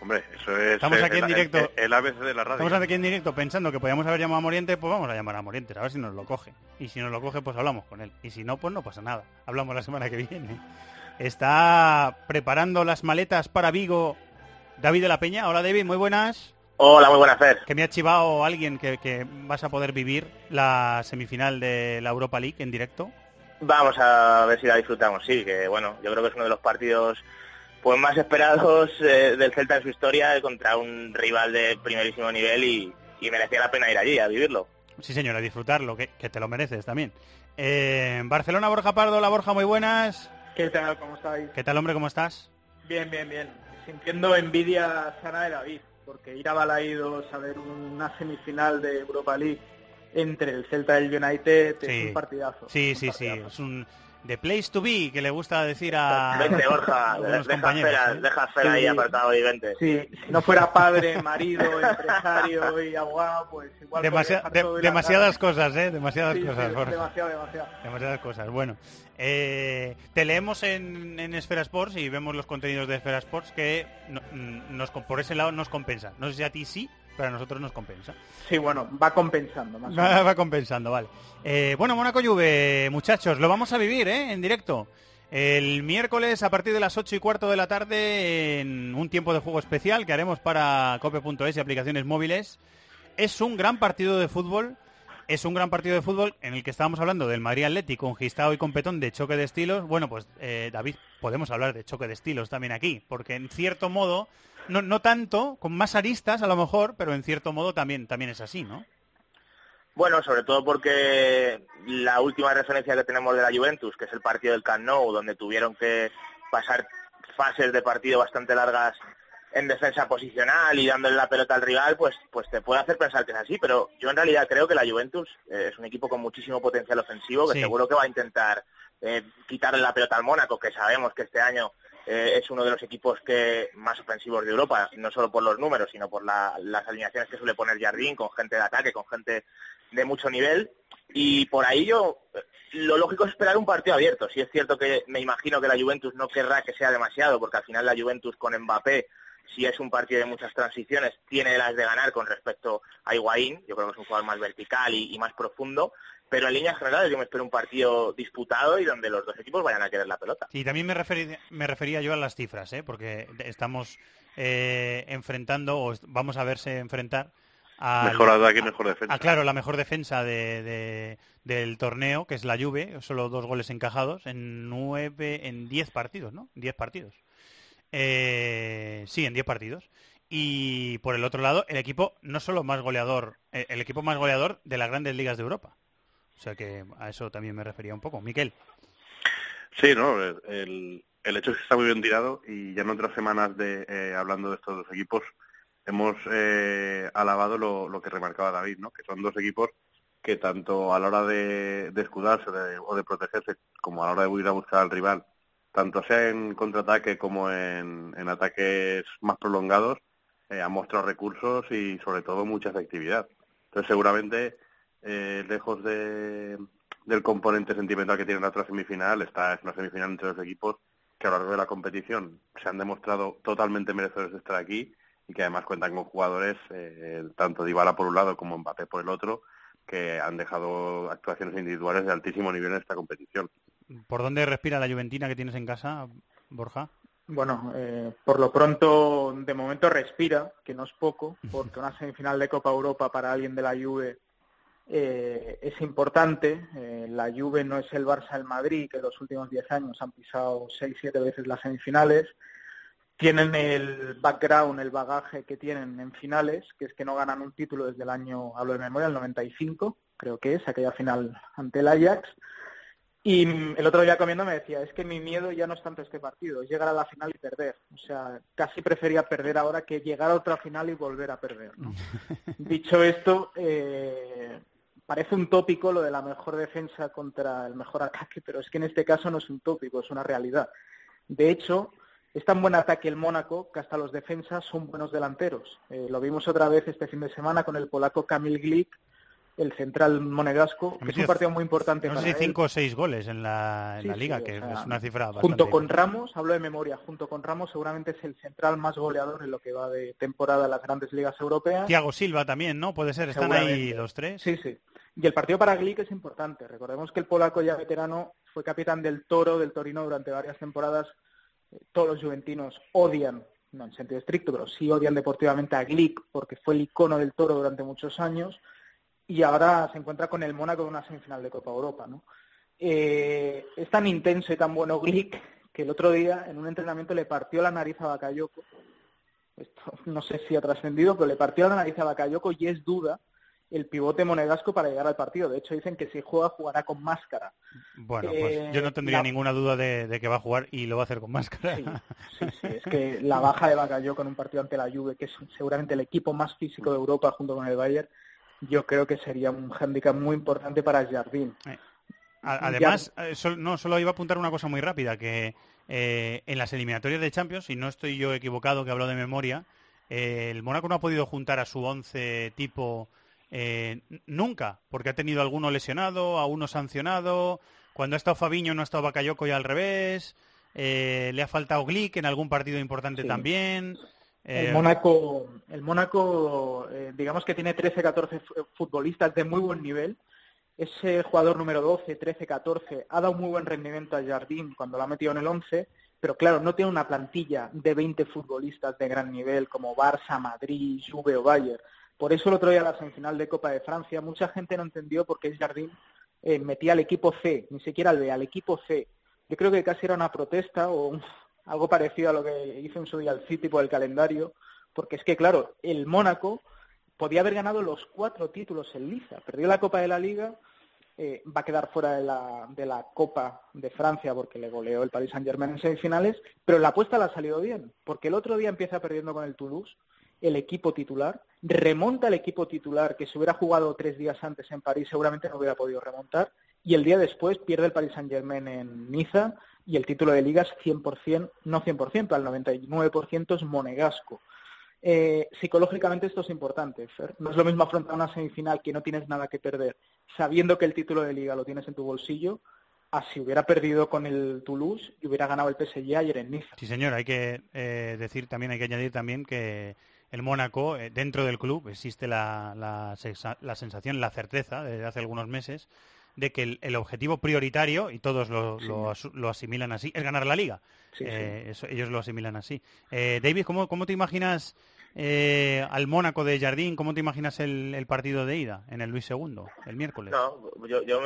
Hombre, eso es Estamos eh, aquí en el, directo. El, el ABC de la radio. Estamos aquí en directo pensando que podíamos haber llamado a Moriente, pues vamos a llamar a Moriente, a ver si nos lo coge. Y si nos lo coge, pues hablamos con él. Y si no, pues no pasa nada. Hablamos la semana que viene. Está preparando las maletas para Vigo David de la Peña. Hola David, muy buenas. Hola, muy buenas, Fer. Que me ha chivado alguien que, que vas a poder vivir la semifinal de la Europa League en directo. Vamos a ver si la disfrutamos, sí, que bueno, yo creo que es uno de los partidos pues más esperados eh, del Celta en su historia contra un rival de primerísimo nivel y, y merecía la pena ir allí a vivirlo. Sí, señora, disfrutarlo, que, que te lo mereces también. Eh, Barcelona, Borja Pardo. La Borja, muy buenas. ¿Qué tal? ¿Cómo estáis? ¿Qué tal, hombre? ¿Cómo estás? Bien, bien, bien. Sintiendo envidia sana de David, porque ir a Balaídos a ver una semifinal de Europa League entre el Celta y el United Sí. es un partidazo. Sí, un sí, sí. partidazo. Es un the place to be que le gusta decir a Vente, Borja, deja compañeros. Fera, ¿eh? deja Fera ahí Sí. apartado y vente. Sí, si no fuera padre, marido, empresario y abogado, pues igual... Demasi- de- demasiadas cara. cosas, ¿eh? Demasiadas Sí, sí, cosas, Borja. demasiado, demasiado. Demasiadas cosas. Bueno, eh, te leemos en, en Esfera Sports y vemos los contenidos de Esfera Sports que no- mm, nos, por ese lado nos compensa. No sé si a ti sí, pero a nosotros nos compensa. Sí, bueno, va compensando más o Va, menos. va compensando, vale. Eh, bueno, Mónaco Juve, muchachos, lo vamos a vivir ¿eh? en directo. El miércoles a partir de las 8 y cuarto de la tarde en un tiempo de juego especial que haremos para cope.es y aplicaciones móviles. Es un gran partido de fútbol. Es un gran partido de fútbol en el que estábamos hablando del Madrid Atlético con Gistao y con Petón de choque de estilos. Bueno, pues eh, David, podemos hablar de choque de estilos también aquí, porque en cierto modo, no, no tanto, con más aristas a lo mejor, pero en cierto modo también, también es así, ¿no? Bueno, sobre todo porque la última referencia que tenemos de la Juventus, que es el partido del Camp donde tuvieron que pasar fases de partido bastante largas en defensa posicional y dándole la pelota al rival, pues, pues te puede hacer pensar que es así. Pero yo en realidad creo que la Juventus eh, es un equipo con muchísimo potencial ofensivo, que Sí. seguro que va a intentar eh, quitarle la pelota al Mónaco, que sabemos que este año eh, es uno de los equipos que más ofensivos de Europa, no solo por los números, sino por la- las alineaciones que suele poner Jardín, con gente de ataque, con gente de mucho nivel. Y por ahí yo, lo lógico es esperar un partido abierto. Si es cierto que me imagino que la Juventus no querrá que sea demasiado, porque al final la Juventus con Mbappé, si es un partido de muchas transiciones, tiene las de ganar con respecto a Higuaín. Yo creo que es un jugador más vertical y, y más profundo. Pero en líneas generales yo me espero un partido disputado y donde los dos equipos vayan a querer la pelota. Y también me, referi- me refería yo a las cifras, ¿eh? porque estamos eh, enfrentando, o vamos a verse enfrentar a... Mejor ataque, mejor defensa. Ah, claro, la mejor defensa de- de- del torneo, que es la Juve, solo dos goles encajados en nueve, en diez partidos, ¿no? Diez partidos. Eh, sí, en diez partidos. Y por el otro lado, el equipo no solo más goleador, eh, el equipo más goleador de las grandes ligas de Europa. O sea que a eso también me refería un poco. Miquel. Sí, no, el, hecho es que está muy bien tirado y ya en otras semanas de eh, hablando de estos dos equipos hemos eh, alabado lo, lo que remarcaba David, ¿no? Que son dos equipos que tanto a la hora de, de escudarse de- o de protegerse como a la hora de ir a buscar al rival, tanto sea en contraataque como en, ataques más prolongados, eh, han mostrado recursos y sobre todo mucha efectividad. Entonces seguramente eh, lejos de, del componente sentimental que tiene la otra semifinal, está es una semifinal entre dos equipos que a lo largo de la competición se han demostrado totalmente merecedores de estar aquí y que además cuentan con jugadores, eh, tanto Dybala por un lado como Mbappé por el otro, que han dejado actuaciones individuales de altísimo nivel en esta competición. ¿Por dónde respira la Juventina que tienes en casa, Borja? Bueno, eh, por lo pronto, de momento respira, que no es poco, porque una semifinal de Copa Europa para alguien de la Juve eh, es importante. Eh, la Juve no es el Barça del Madrid, que en los últimos 10 años han pisado 6-7 veces las semifinales. Tienen el background, el bagaje que tienen en finales, que es que no ganan un título desde el año, hablo de memoria, el 95, creo que es, aquella final ante el Ajax. Y el otro día comiendo me decía, es que mi miedo ya no es tanto este partido, es llegar a la final y perder. O sea, casi prefería perder ahora que llegar a otra final y volver a perder. ¿no? Dicho esto, eh, parece un tópico lo de la mejor defensa contra el mejor ataque, pero es que en este caso no es un tópico, es una realidad. De hecho, es tan buen ataque el Mónaco que hasta los defensas son buenos delanteros. Eh, lo vimos otra vez este fin de semana con el polaco Kamil Glik, el central monegasco, que es un partido muy importante No para sé si cinco o seis goles en la, en Sí, la sí, liga, o que sea, es una cifra bastante... Junto con Ramos, hablo de memoria, junto con Ramos seguramente es el central más goleador en lo que va de temporada en las grandes ligas europeas. Thiago Silva también, ¿no? Puede ser, están ahí los tres. Sí, sí. Y el partido para Glick es importante. Recordemos que el polaco ya veterano fue capitán del Toro, del Torino durante varias temporadas. Eh, Todos los juventinos odian, no en sentido estricto, pero sí odian deportivamente a Glick porque fue el icono del Toro durante muchos años y ahora se encuentra con el Mónaco en una semifinal de Copa Europa, ¿no? Eh, es tan intenso y tan bueno Glick que el otro día en un entrenamiento le partió la nariz a Bakayoko. Esto no sé si ha trascendido, pero le partió la nariz a Bakayoko y es duda el pivote monegasco para llegar al partido. De hecho, dicen que si juega, jugará con máscara. Bueno, Eh, pues yo no tendría la- ninguna duda de, de que va a jugar y lo va a hacer con máscara. Sí, sí, es que la baja de Bakayoko en un partido ante la Juve, que es seguramente el equipo más físico de Europa junto con el Bayern, yo creo que sería un hándicap muy importante para Jardín. A- Además, eh, sol- no, solo iba a apuntar una cosa muy rápida, que eh, en las eliminatorias de Champions, y no estoy yo equivocado que hablo de memoria, eh, el Mónaco no ha podido juntar a su once tipo eh, nunca, porque ha tenido alguno lesionado, a uno sancionado, cuando ha estado Fabiño no ha estado Bakayoko y al revés, eh, le ha faltado Glick en algún partido importante Sí. también. Eh, El Mónaco, el Mónaco eh, digamos que tiene 13-14 fu- futbolistas de muy buen nivel. Ese jugador número 12, 13, 14 ha dado muy buen rendimiento a Jardín cuando lo ha metido en el 11, pero claro, no tiene una plantilla de 20 futbolistas de gran nivel como Barça, Madrid, Juve o Bayern. Por eso el otro día la semifinal de Copa de Francia mucha gente no entendió por qué Jardín eh, metía al equipo C, ni siquiera al B, al equipo C. Yo creo que casi era una protesta o un- algo parecido a lo que hizo en su día el City por el calendario, porque es que, claro, el Mónaco podía haber ganado los cuatro títulos en liza. Perdió la Copa de la Liga, eh, va a quedar fuera de la, de la Copa de Francia porque le goleó el Paris Saint-Germain en semifinales, pero la apuesta le ha salido bien, porque el otro día empieza perdiendo con el Toulouse, el equipo titular, remonta el equipo titular que si hubiera jugado tres días antes en París seguramente no hubiera podido remontar, y el día después pierde el Paris Saint-Germain en Niza, y el título de liga es 100%, no 100%, al 99% es monegasco. Eh, psicológicamente esto es importante, Fer. No es lo mismo afrontar una semifinal que no tienes nada que perder, sabiendo que el título de liga lo tienes en tu bolsillo, a si hubiera perdido con el Toulouse y hubiera ganado el PSG ayer en Niza. Sí, señor, hay que eh, decir también, hay que añadir también que el Mónaco, eh, dentro del club, existe la, la, sensación, la certeza, desde hace algunos meses, de que el, objetivo prioritario, y todos lo, lo, asimilan así, es ganar la liga. Eh, ellos lo asimilan así. Eh, David, ¿cómo, ¿cómo, te imaginas eh, al Mónaco de Jardín? ¿Cómo te imaginas el, partido de ida en el Luis II, el miércoles? No, yo, yo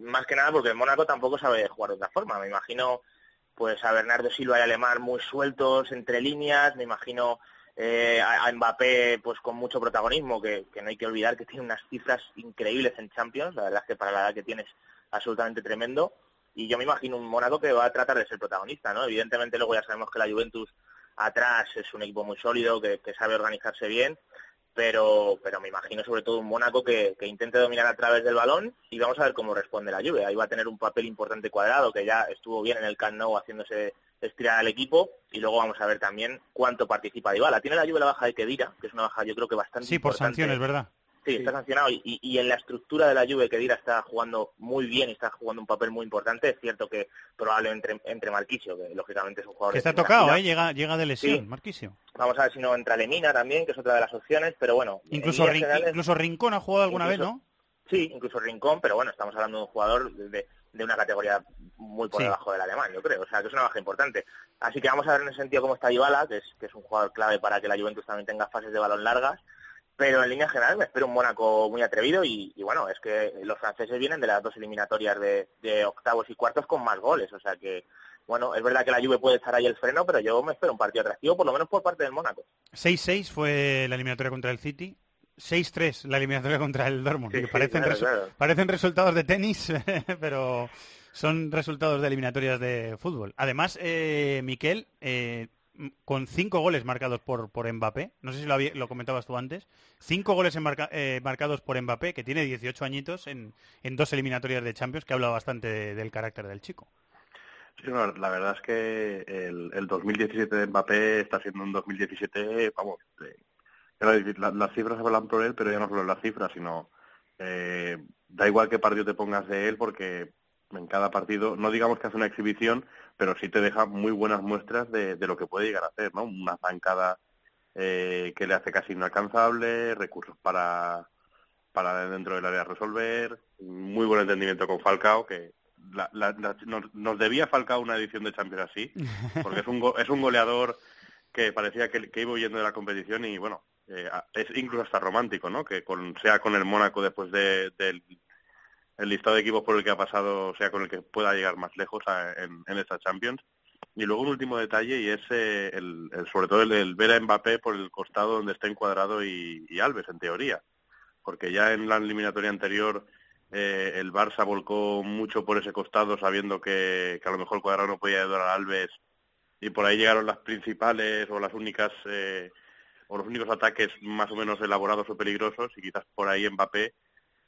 más que nada porque el Mónaco tampoco sabe jugar de otra forma. Me imagino pues a Bernardo Silva y Alemán muy sueltos entre líneas, me imagino eh, a, Mbappé pues con mucho protagonismo, que, no hay que olvidar que tiene unas cifras increíbles en Champions, la verdad es que para la edad que tiene es absolutamente tremendo, y yo me imagino un Mónaco que va a tratar de ser protagonista, ¿no? Evidentemente luego ya sabemos que la Juventus atrás es un equipo muy sólido, que, sabe organizarse bien, pero, pero me imagino sobre todo un Mónaco que, que, intente dominar a través del balón y vamos a ver cómo responde la Juve. Ahí va a tener un papel importante cuadrado, que ya estuvo bien en el Camp Nou haciéndose estirar al equipo y luego vamos a ver también cuánto participa Dybala. Tiene la lluvia la baja de Kedira, que es una baja yo creo que bastante Sí, por sanciones, ¿verdad? Sí, está sancionado y, y, en la estructura de la Juve Kedira está jugando muy bien y está jugando un papel muy importante. Es cierto que probablemente entre, entre Marquisio, que lógicamente es un jugador... Que está tocado, ¿eh? llega, llega de lesión, Marquisio. Vamos a ver si no entra Lemina también, que es otra de las opciones, pero bueno... Incluso, incluso Rincón ha jugado alguna vez, ¿no? Sí, incluso Rincón, pero bueno, estamos hablando de un jugador de, de una categoría muy por debajo del alemán, yo creo. O sea, que es una baja importante. Así que vamos a ver en ese sentido cómo está Ibala, que es, que es un jugador clave para que la Juventus también tenga fases de balón largas. Pero en línea general me espero un Mónaco muy atrevido y, bueno, es que los franceses vienen de las dos eliminatorias de, de, octavos y cuartos con más goles. O sea que, bueno, es verdad que la Juve puede estar ahí el freno, pero yo me espero un partido atractivo, por lo menos por parte del Mónaco. 6-6 fue la eliminatoria contra el City. 6-3 la eliminatoria contra el Dortmund. parecen, parecen resultados de tenis, pero son resultados de eliminatorias de fútbol. Además, eh, Miquel, eh, con cinco goles marcados por, por Mbappé, no sé si lo, lo comentabas tú antes, cinco goles eh, marcados por Mbappé, que tiene 18 añitos en, en dos eliminatorias de Champions, que habla bastante del carácter del chico. Sí, la verdad es que el, el, 2017 de Mbappé está siendo un 2017, vamos, las cifras hablan por él, pero ya no solo las cifras, sino eh, da igual qué partido te pongas de él, porque en cada partido, no digamos que hace una exhibición, pero sí te deja muy buenas muestras de, lo que puede llegar a hacer, ¿no? Una zancada eh, que le hace casi inalcanzable, recursos para, para dentro del área resolver, muy buen entendimiento con Falcao, que nos, debía Falcao una edición de Champions así, porque es un, es un goleador que parecía que, iba huyendo de la competición y bueno, eh, es incluso hasta romántico, ¿no? Que con, sea con el Mónaco después de, del el listado de equipos por el que ha pasado, sea con el que pueda llegar más lejos en, en esta Champions. Y luego un último detalle y es eh, el, sobre todo el, ver a Mbappé por el costado donde está encuadrado y, Alves, en teoría. Porque ya en la eliminatoria anterior eh, el Barça volcó mucho por ese costado sabiendo que, a lo mejor el cuadrado no podía ayudar a Alves y por ahí llegaron las principales o las únicas eh, o los únicos ataques más o menos elaborados o peligrosos y quizás por ahí Mbappé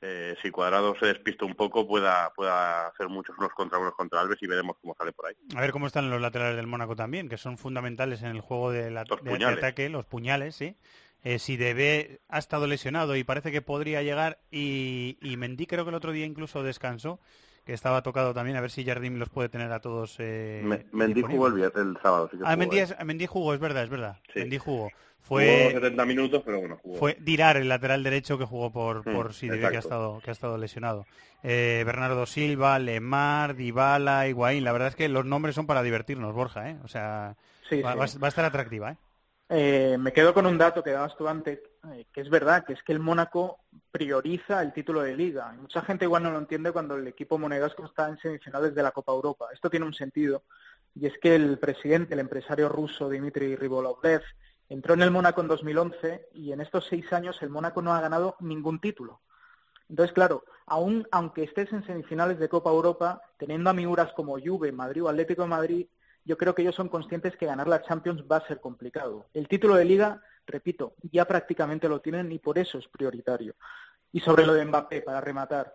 eh, si Cuadrado se despista un poco, pueda, pueda hacer muchos unos contra unos contra Alves y veremos cómo sale por ahí. A ver cómo están los laterales del Mónaco también, que son fundamentales en el juego de, la, ataque, los puñales, sí. Eh, si Debe ha estado lesionado y parece que podría llegar y, y Mendy creo que el otro día incluso descansó que estaba tocado también, a ver si Jardim los puede tener a todos. Eh, Mendy jugó el, el sábado. Sí que ah, Mendy, jugó, es verdad, es verdad. Mendy jugó. Fue, 70 minutos, pero bueno, jugó. Fue Dirar, el lateral derecho que jugó por, mm, por que ha estado, que ha estado lesionado. Eh, Bernardo Silva, Lemar, Dybala, Higuaín. La verdad es que los nombres son para divertirnos, Borja, ¿eh? O sea, va, va, a estar atractiva, ¿eh? Eh, me quedo con un dato que dabas tú antes, eh, que es verdad, que es que el Mónaco prioriza el título de liga. Mucha gente igual no lo entiende cuando el equipo monegasco está en semifinales de la Copa Europa. Esto tiene un sentido, y es que el presidente, el empresario ruso Dmitry Ribolovlev, entró en el Mónaco en 2011 y en estos seis años el Mónaco no ha ganado ningún título. Entonces, claro, aún aunque estés en semifinales de Copa Europa, teniendo a miuras como Juve, Madrid o Atlético de Madrid, yo creo que ellos son conscientes que ganar la Champions va a ser complicado. El título de liga, repito, ya prácticamente lo tienen y por eso es prioritario. Y sobre lo de Mbappé, para rematar,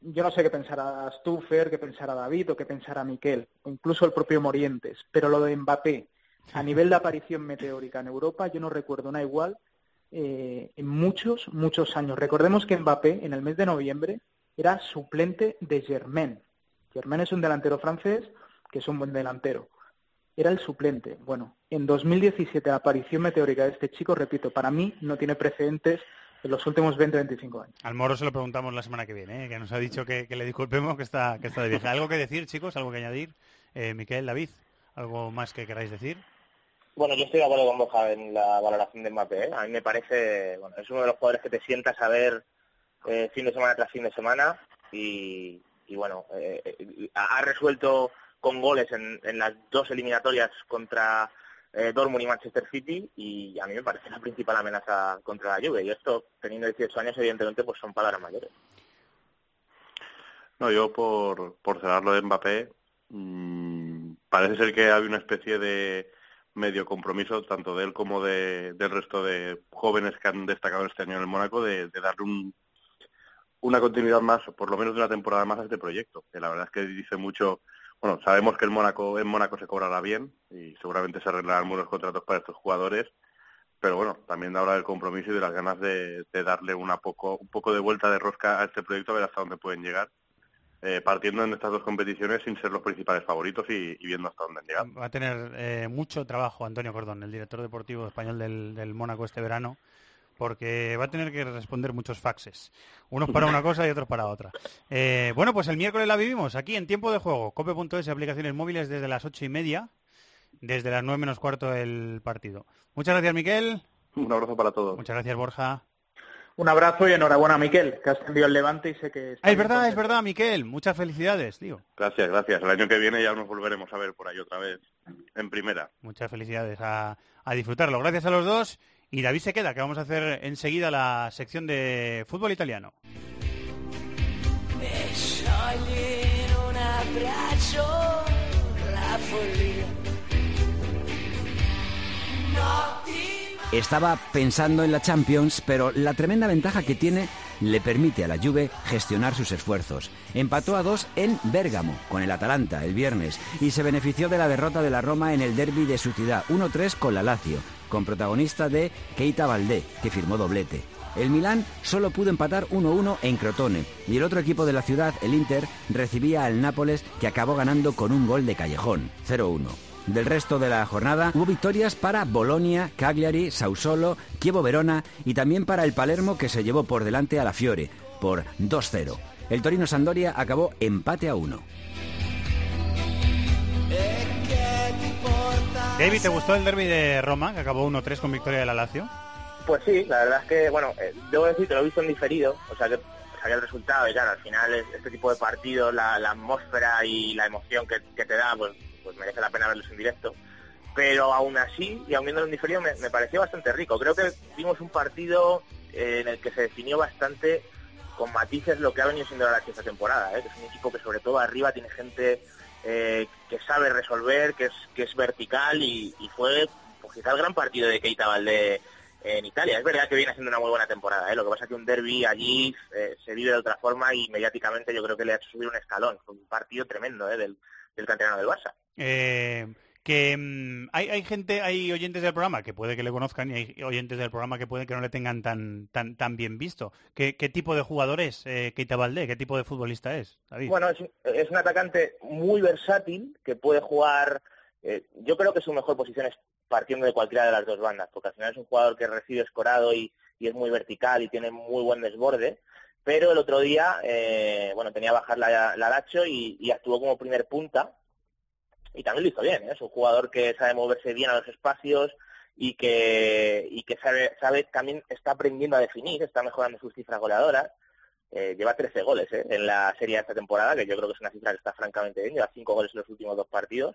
yo no sé qué pensará Stuffer, qué pensará David o qué pensará Miquel, o incluso el propio Morientes, pero lo de Mbappé, a nivel de aparición meteórica en Europa, yo no recuerdo una igual eh, en muchos, muchos años. Recordemos que Mbappé, en el mes de noviembre, era suplente de Germain. Germain es un delantero francés que es un buen delantero. Era el suplente. Bueno, en 2017 la aparición meteórica de este chico, repito, para mí no tiene precedentes en los últimos 20-25 años. Al Moro se lo preguntamos la semana que viene, ¿eh? que nos ha dicho que, le disculpemos que está, que está de viaje. ¿Algo que decir, chicos? ¿Algo que añadir? Eh, Miquel, David, ¿algo más que queráis decir? Bueno, yo estoy de acuerdo con Boja en la valoración de Mbappé. ¿eh? A mí me parece, bueno, es uno de los jugadores que te sientas a ver eh, fin de semana tras fin de semana y, bueno, eh, ha resuelto con goles en, las dos eliminatorias contra Dortmund y Manchester City y a mí me parece la principal amenaza contra la Juve. Y esto, teniendo 18 años, evidentemente, pues son palabras mayores. No, yo por, por cerrarlo de Mbappé, mmm, parece ser que hay una especie de medio compromiso tanto de él como de, del resto de jóvenes que han destacado este año en el Mónaco de, darle un, una continuidad más, por lo menos de una temporada más a este proyecto, que la verdad es que dice mucho, bueno, sabemos que el Mónaco, en Mónaco se cobrará bien y seguramente se arreglarán buenos contratos para estos jugadores, pero bueno, también habla del compromiso y de las ganas de, darle una poco, un poco de vuelta de rosca a este proyecto, a ver hasta dónde pueden llegar. Eh, partiendo en estas dos competiciones sin ser los principales favoritos y, viendo hasta dónde han Va a tener eh, mucho trabajo Antonio Cordón, el director deportivo español del, Mónaco este verano, porque va a tener que responder muchos faxes, unos para una cosa y otros para otra. Eh, bueno, pues el miércoles la vivimos aquí en tiempo de juego, cope.es, aplicaciones móviles desde las ocho y media, desde las nueve menos cuarto el partido. Muchas gracias, Miquel. Un abrazo para todos. Muchas gracias, Borja. Un abrazo y enhorabuena, Miquel, que has tenido el levante y sé que... Ah, es verdad, es verdad, Miquel. Muchas felicidades, tío. Gracias, gracias. El año que viene ya nos volveremos a ver por ahí otra vez, en primera. Muchas felicidades a, disfrutarlo. Gracias a los dos. Y David se queda, que vamos a hacer enseguida la sección de fútbol italiano. Estaba pensando en la Champions, pero la tremenda ventaja que tiene le permite a la Juve gestionar sus esfuerzos. Empató a dos en Bérgamo con el Atalanta el viernes y se benefició de la derrota de la Roma en el derby de su ciudad 1-3 con la Lazio, con protagonista de Keita Valdé, que firmó doblete. El Milán solo pudo empatar 1-1 en Crotone y el otro equipo de la ciudad, el Inter, recibía al Nápoles que acabó ganando con un gol de callejón, 0-1. Del resto de la jornada hubo victorias para Bolonia, Cagliari, Sausolo, Chievo Verona y también para el Palermo que se llevó por delante a la Fiore por 2-0. El Torino Sandoria acabó empate a 1. David, ¿te gustó el derby de Roma que acabó 1-3 con victoria de la Lazio? Pues sí, la verdad es que, bueno, eh, debo decir que lo he visto en diferido, o sea que sabía el resultado y claro, al final este tipo de partidos, la, atmósfera y la emoción que, que te da, pues pues merece la pena verlos en directo. Pero aún así, y aún viéndolo en diferido, me, pareció bastante rico. Creo que vimos un partido eh, en el que se definió bastante con matices lo que ha venido siendo la esta temporada, ¿eh? que es un equipo que sobre todo arriba tiene gente eh, que sabe resolver, que es, que es vertical y, fue pues, quizá el gran partido de Keita Valdé en Italia. Es verdad que viene haciendo una muy buena temporada, ¿eh? lo que pasa es que un derby allí se vive de otra forma y mediáticamente yo creo que le ha hecho subir un escalón. Fue un partido tremendo del, del canterano del Barça. Eh, que mm, hay, hay, gente, hay oyentes del programa que puede que le conozcan y hay oyentes del programa que puede que no le tengan tan tan, tan bien visto. ¿Qué, tipo de jugador es eh, Keita Valdé? ¿Qué tipo de futbolista es, Bueno, es, un atacante muy versátil que puede jugar... Eh, yo creo que su mejor posición es partiendo de cualquiera de las dos bandas, porque al final es un jugador que recibe escorado y, y es muy vertical y tiene muy buen desborde pero el otro día, eh, bueno, tenía bajar la, la Lacho y, actuó como primer punta, y también lo hizo bien, ¿eh? es un jugador que sabe moverse bien a los espacios y que, y que sabe, sabe, también está aprendiendo a definir, está mejorando sus cifras goleadoras, eh, lleva 13 goles ¿eh? en la serie de esta temporada, que yo creo que es una cifra que está francamente bien, lleva 5 goles en los últimos dos partidos,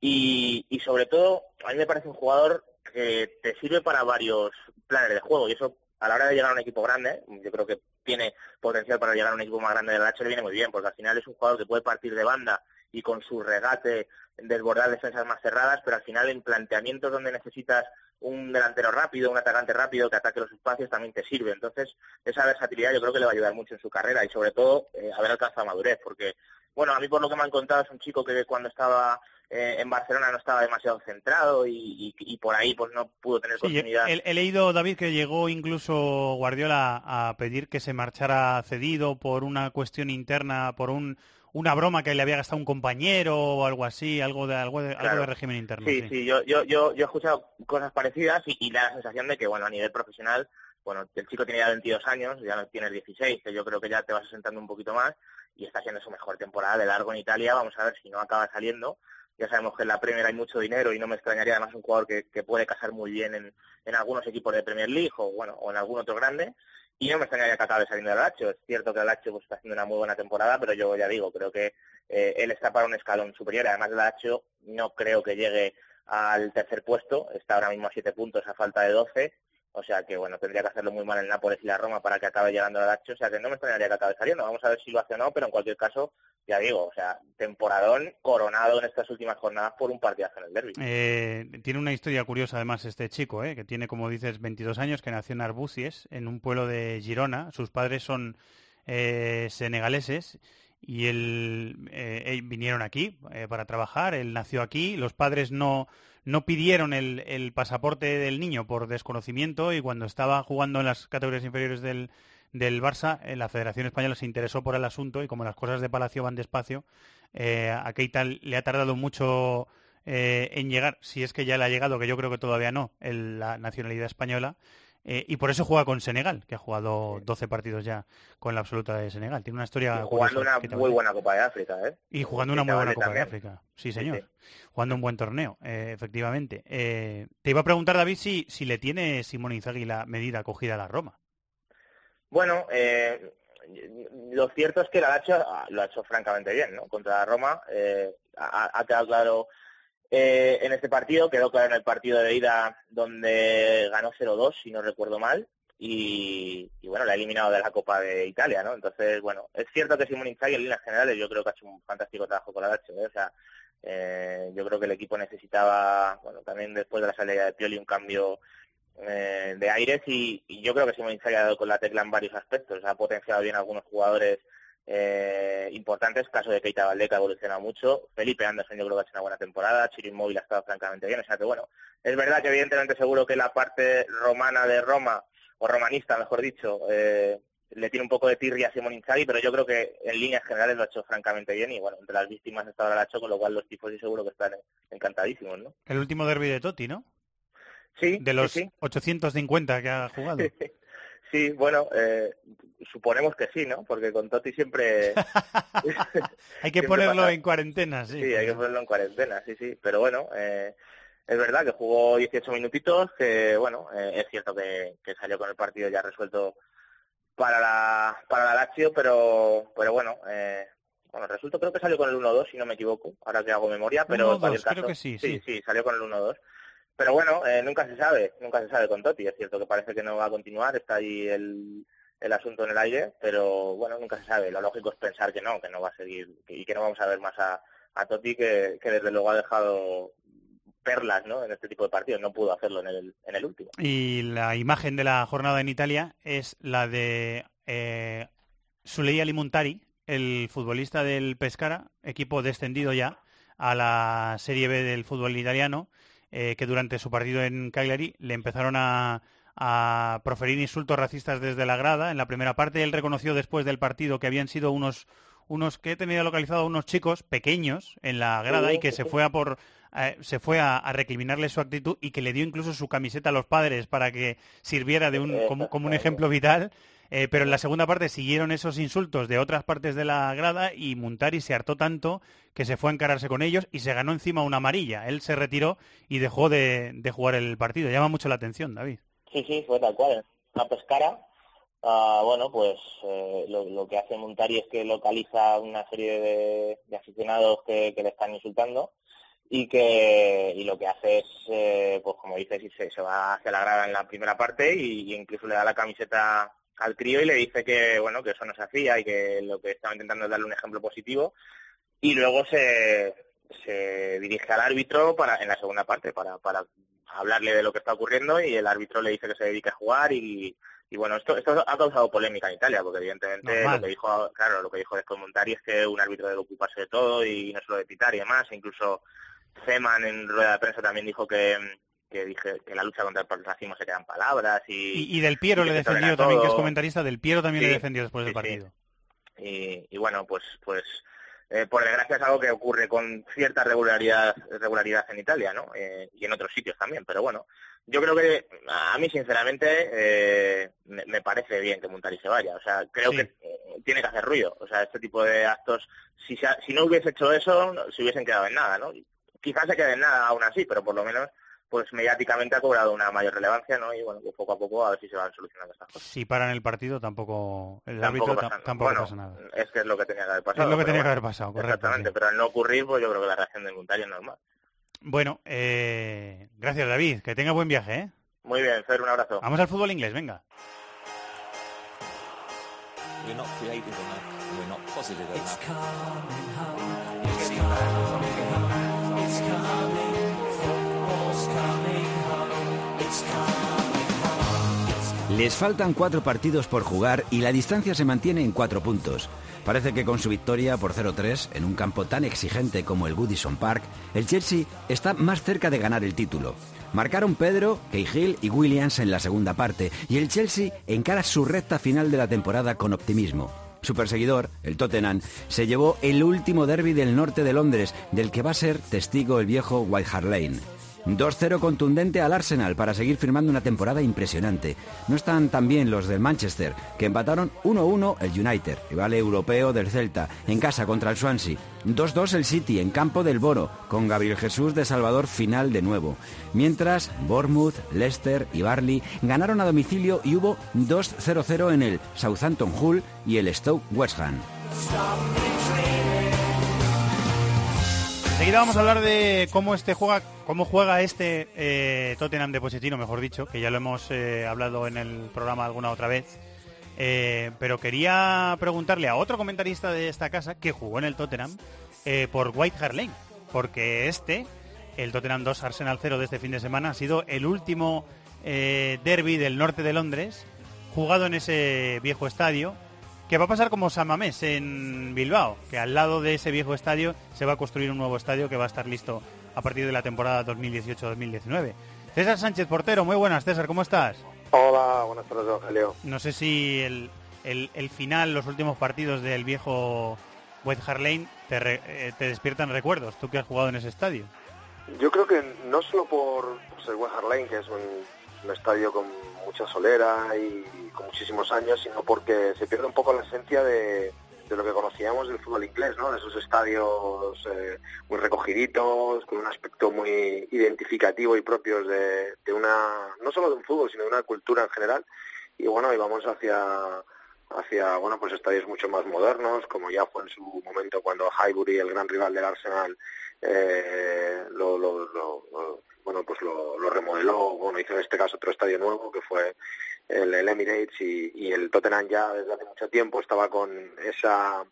y, y sobre todo, a mí me parece un jugador que te sirve para varios planes de juego, y eso a la hora de llegar a un equipo grande, yo creo que tiene potencial para llegar a un equipo más grande del H le viene muy bien, porque al final es un jugador que puede partir de banda y con su regate desbordar defensas más cerradas, pero al final en planteamientos donde necesitas un delantero rápido, un atacante rápido que ataque los espacios también te sirve. Entonces, esa versatilidad yo creo que le va a ayudar mucho en su carrera y sobre todo eh, haber alcanzado madurez, porque, bueno, a mí por lo que me han contado es un chico que cuando estaba eh, en Barcelona no estaba demasiado centrado y, por ahí pues no pudo tener continuidad. He, leído, David, que llegó incluso Guardiola a pedir que se marchara cedido por una cuestión interna, por un una broma que le había gastado un compañero o algo así, algo de algo de, algo de régimen interno. Sí, sí, yo, yo, yo, yo, he escuchado cosas parecidas y, y, da la sensación de que, bueno, a nivel profesional, bueno, el chico tiene ya 22 años, ya no tienes 16, que yo creo que ya te vas asentando un poquito más y está haciendo su mejor temporada de largo en Italia. Vamos a ver si no acaba saliendo. Ya sabemos que en la Premier hay mucho dinero y no me extrañaría además un jugador que, puede casar muy bien en, algunos equipos de Premier League o, bueno, o en algún otro grande. Y no me extrañaría que acabe saliendo del Lacho. Es cierto que el Lacho pues, está haciendo una muy buena temporada, pero yo ya digo, creo que eh, él está para un escalón superior. Además, el Lacho no creo que llegue al tercer puesto. Está ahora mismo a siete puntos a falta de doce. O sea que, bueno, tendría que hacerlo muy mal el Nápoles y la Roma para que acabe llegando al Lacho. O sea que no me extrañaría que acabe saliendo. Vamos a ver si lo hace o no, pero en cualquier caso, ya digo, o sea, temporadón coronado en estas últimas jornadas por un partidazo en el derby. Eh, tiene una historia curiosa además este chico, eh, que tiene, como dices, 22 años, que nació en Arbucies, en un pueblo de Girona. Sus padres son eh, senegaleses y él, eh, vinieron aquí eh, para trabajar, él nació aquí, los padres no, no pidieron el, el, pasaporte del niño por desconocimiento y cuando estaba jugando en las categorías inferiores del, Barça, eh, la Federación Española se interesó por el asunto y como las cosas de Palacio van despacio, a Keita le ha tardado mucho en llegar, si es que ya le ha llegado, que yo creo que todavía no, la nacionalidad española, eh, y por eso juega con Senegal, que ha jugado 12 partidos ya con la absoluta de Senegal. Tiene una historia. jugando una muy buena Copa de África, ¿eh? Y jugando una muy buena Copa de África. Sí, señor. Jugando un buen torneo, eh, efectivamente. Eh, te iba a preguntar, David, si, si le tiene Simón Inzaghi la medida acogida a la Roma. Bueno, lo cierto es que la ha hecho, lo ha hecho francamente bien, ¿no? Contra la Roma. Ha, ha quedado claro eh, en este partido. Quedó claro en el partido de ida donde ganó 0-2, si no recuerdo mal, y, bueno, la ha eliminado de la Copa de Italia, ¿no? Entonces, bueno, es cierto que Simón Inzaghi en líneas generales yo creo que ha hecho un fantástico trabajo con la Lazio, ¿eh? o sea, eh, yo creo que el equipo necesitaba, bueno, también después de la salida de Pioli un cambio eh, de aires y, yo creo que Simón Inzaghi ha dado con la tecla en varios aspectos, ha potenciado bien algunos jugadores eh, importantes, caso de Keita Valdeca ha evolucionado mucho, Felipe Anderson yo creo que ha hecho una buena temporada, Chirin Móvil ha estado francamente bien, o sea que bueno, es verdad que evidentemente seguro que la parte romana de Roma, o romanista mejor dicho, eh, le tiene un poco de tirria a Simón Inzaghi, pero yo creo que en líneas generales lo ha hecho francamente bien y bueno, entre las víctimas está ahora la hecho, con lo cual los tipos y seguro que están encantadísimos, ¿no? El último derby de Totti, ¿no? Sí. De los sí, 850 que ha jugado. Sí, bueno, eh, suponemos que sí, ¿no? Porque con Totti siempre... hay que ponerlo en cuarentena, sí. Sí, hay que ponerlo en cuarentena, sí, sí. Pero bueno, eh, es verdad que jugó 18 minutitos, que bueno, eh, es cierto que, salió con el partido ya resuelto para la, para la Lazio, pero, pero bueno, eh, bueno, resultó creo que salió con el 1-2, si no me equivoco, ahora que hago memoria, pero en cualquier caso, creo que sí, sí, sí, salió con el 1-2. Pero bueno, eh, nunca se sabe, nunca se sabe con Totti. Es cierto que parece que no va a continuar, está ahí el, el asunto en el aire, pero bueno, nunca se sabe. Lo lógico es pensar que no, que no va a seguir y que no vamos a ver más a, a Totti, que, que desde luego ha dejado perlas ¿no? en este tipo de partidos. No pudo hacerlo en el, en el último. Y la imagen de la jornada en Italia es la de eh, Suley Alimuntari, el futbolista del Pescara, equipo descendido ya a la Serie B del fútbol italiano, eh, que durante su partido en Cagliari le empezaron a, proferir insultos racistas desde la grada. En la primera parte él reconoció después del partido que habían sido unos unos que he tenido localizado unos chicos pequeños en la grada y que se fue a por se fue a, recriminarle su actitud y que le dio incluso su camiseta a los padres para que sirviera de un, como un ejemplo vital eh, pero en la segunda parte siguieron esos insultos de otras partes de la grada y Muntari se hartó tanto que se fue a encararse con ellos y se ganó encima una amarilla. Él se retiró y dejó de, jugar el partido. Llama mucho la atención, David. Sí, sí, fue tal cual. Una pescara. Ah, bueno, pues eh, lo, que hace Muntari es que localiza una serie de, aficionados que, le están insultando y que y lo que hace es, eh, pues como dices, se, se va hacia la grada en la primera parte y incluso le da la camiseta al crío y le dice que bueno que eso no se hacía y que lo que estaba intentando es darle un ejemplo positivo y luego se, se dirige al árbitro para en la segunda parte para, para hablarle de lo que está ocurriendo y el árbitro le dice que se dedique a jugar y, y bueno, esto, esto ha causado polémica en Italia, porque evidentemente lo que dijo, claro, lo que dijo después Montari es que un árbitro debe ocuparse de todo y no solo de pitar y demás. E incluso Zeman en rueda de prensa también dijo que, que dije que la lucha contra el racismo se quedan palabras y, y, del Piero le defendió también que es comentarista del Piero también le defendió después del partido. Y, y, bueno pues pues eh, por desgracia es algo que ocurre con cierta regularidad regularidad en Italia no eh, y en otros sitios también pero bueno yo creo que a mí sinceramente eh, me, parece bien que Montari se vaya. O sea creo que eh, tiene que hacer ruido. O sea este tipo de actos si si no hubiese hecho eso se hubiesen quedado en nada no quizás se quede en nada aún así pero por lo menos pues mediáticamente ha cobrado una mayor relevancia, ¿no? Y bueno, pues poco a poco a ver si se van solucionando estas cosas. Si paran el partido tampoco el árbitro tampoco pasa nada. Es que es lo que tenía que haber pasado. Es lo que tenía que haber pasado, correcto. Exactamente, pero al no ocurrir, pues yo creo que la reacción del voluntario es normal. Bueno, eh, gracias David, que tenga buen viaje, ¿eh? Muy bien, Fer, un abrazo. Vamos al fútbol inglés, venga. Les faltan cuatro partidos por jugar y la distancia se mantiene en cuatro puntos. Parece que con su victoria por 0-3 en un campo tan exigente como el Goodison Park, el Chelsea está más cerca de ganar el título. Marcaron Pedro, Cahill y Williams en la segunda parte y el Chelsea encara su recta final de la temporada con optimismo. Su perseguidor, el Tottenham, se llevó el último derby del norte de Londres, del que va a ser testigo el viejo White Hart Lane. 2-0 contundente al Arsenal para seguir firmando una temporada impresionante. No están tan bien los del Manchester, que empataron 1-1 el United, rival europeo del Celta, en casa contra el Swansea. 2-2 el City en campo del Boro, con Gabriel Jesús de Salvador final de nuevo. Mientras Bournemouth, Leicester y Barley ganaron a domicilio y hubo 2-0-0 en el Southampton Hull y el Stoke West Ham. Enseguida vamos a hablar de cómo este juega, cómo juega este eh, Tottenham de Pochettino, mejor dicho, que ya lo hemos eh, hablado en el programa alguna otra vez. Eh, pero quería preguntarle a otro comentarista de esta casa que jugó en el Tottenham por White Hart Lane, porque este, el Tottenham 2 Arsenal 0 de este fin de semana, ha sido el último derby del norte de Londres, jugado en ese viejo estadio que va a pasar como San Mamés en Bilbao, que al lado de ese viejo estadio se va a construir un nuevo estadio que va a estar listo a partir de la temporada 2018-2019. César Sánchez Portero, muy buenas César, ¿cómo estás? Hola, buenas tardes Evangelio. No sé si el, el, final, los últimos partidos del viejo West Hart Lane te, eh, te, despiertan recuerdos, tú que has jugado en ese estadio. Yo creo que no solo por pues, el West Hart Lane, que es un, un estadio con mucha solera y con muchísimos años, sino porque se pierde un poco la esencia de, lo que conocíamos del fútbol inglés, ¿no? De esos estadios eh, muy recogiditos, con un aspecto muy identificativo y propios de, una, no solo de un fútbol, sino de una cultura en general. Y bueno, y vamos hacia hacia bueno pues estadios mucho más modernos como ya fue en su momento cuando Highbury el gran rival del Arsenal eh, lo, bueno, pues lo, remodeló, bueno, hizo en este caso otro estadio nuevo que fue el, Emirates y, el Tottenham ya desde hace mucho tiempo estaba con esa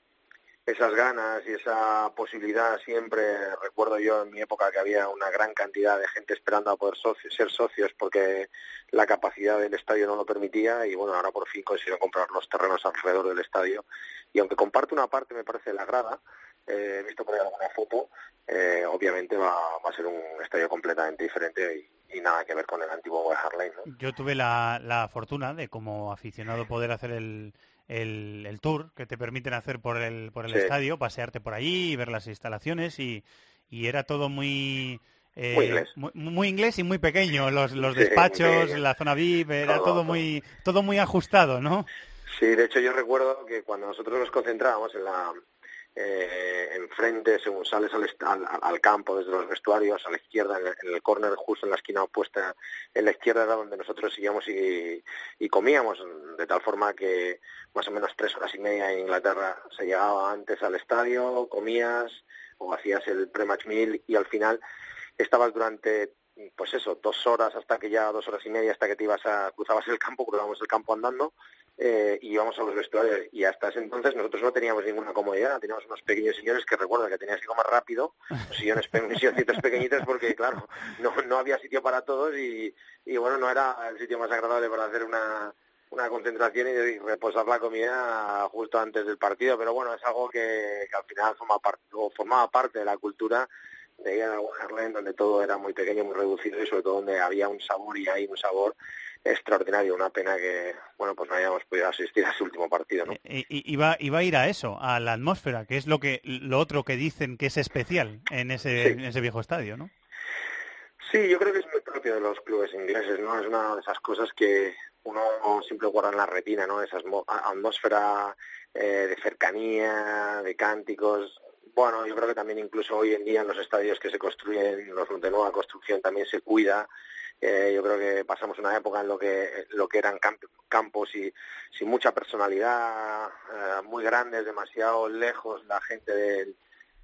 esas ganas y esa posibilidad siempre, recuerdo yo en mi época que había una gran cantidad de gente esperando a poder ser socios porque la capacidad del estadio no lo permitía y bueno, ahora por fin consiguieron comprar los terrenos alrededor del estadio y aunque comparte una parte me parece la grada, eh, he visto por ahí alguna foto, eh, obviamente va, a ser un estadio completamente diferente y, nada que ver con el antiguo West Lane. Yo tuve la, fortuna de como aficionado poder hacer el, el, tour que te permiten hacer por el, por el estadio, pasearte por allí y ver las instalaciones y, y era todo muy... Eh, muy, inglés. Muy, inglés y muy pequeño, los, los despachos, la zona VIP, era todo, muy todo muy ajustado, ¿no? Sí, de hecho yo recuerdo que cuando nosotros nos concentrábamos en la, eh, enfrente, según sales al, campo desde los vestuarios, a la izquierda, en el, córner justo en la esquina opuesta, en la izquierda era donde nosotros seguíamos y, comíamos, de tal forma que más o menos tres horas y media en Inglaterra se llegaba antes al estadio, comías o hacías el pre-match meal y al final estabas durante pues eso, dos horas hasta que ya, dos horas y media hasta que te ibas a, cruzabas el campo, cruzábamos el campo andando eh, y íbamos a los vestuarios. Y hasta ese entonces nosotros no teníamos ninguna comodidad, teníamos unos pequeños sillones que recuerda que tenías que comer rápido, sillones, pe silloncitos pequeñitos porque, claro, no, no había sitio para todos y, y, bueno, no era el sitio más agradable para hacer una, una concentración y reposar la comida justo antes del partido, pero bueno, es algo que, al final forma o formaba parte de la cultura de ir a Harlem, donde todo era muy pequeño, muy reducido y sobre todo donde había un sabor y hay un sabor extraordinario. Una pena que, bueno, pues no hayamos podido asistir a ese último partido, ¿no? Y, iba, iba a ir a eso, a la atmósfera, que es lo que lo otro que dicen que es especial en ese, en ese viejo estadio, ¿no? Sí, yo creo que es muy propio de los clubes ingleses, ¿no? Es una de esas cosas que uno siempre guarda en la retina, ¿no? Esa atmósfera eh, de cercanía, de cánticos. Bueno, yo creo que también incluso hoy en día en los estadios que se construyen, los de nueva construcción, también se cuida eh, yo creo que pasamos una época en lo que lo que eran campos y sin mucha personalidad, eh, muy grandes, demasiado lejos la gente del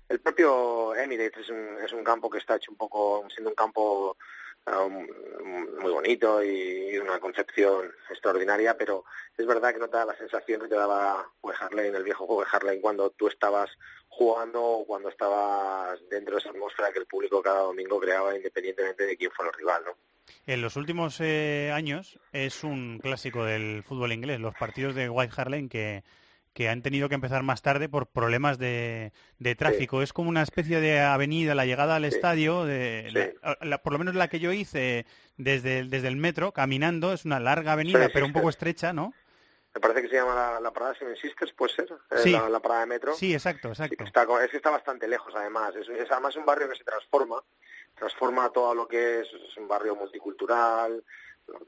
el propio Emirates es un, es un campo que está hecho un poco siendo un campo um, muy bonito y una concepción extraordinaria, pero es verdad que no te da la sensación que te daba en el viejo juego de Harley, cuando tú estabas jugando o cuando estabas dentro de esa atmósfera que el público cada domingo creaba independientemente de quién fuera el rival, ¿no? En los últimos eh, años es un clásico del fútbol inglés, los partidos de White Hart Lane que, que han tenido que empezar más tarde por problemas de, de tráfico. Es como una especie de avenida, la llegada al estadio, de, por lo menos la que yo hice desde, el, desde el metro, caminando, es una larga avenida, pero un poco estrecha, ¿no? Me parece que se llama la, parada Seven Sisters, puede ser, eh, la, parada de metro. Sí, exacto, exacto. está, es que está bastante lejos, además. Es, es además un barrio que se transforma transforma todo lo que es, es un barrio multicultural,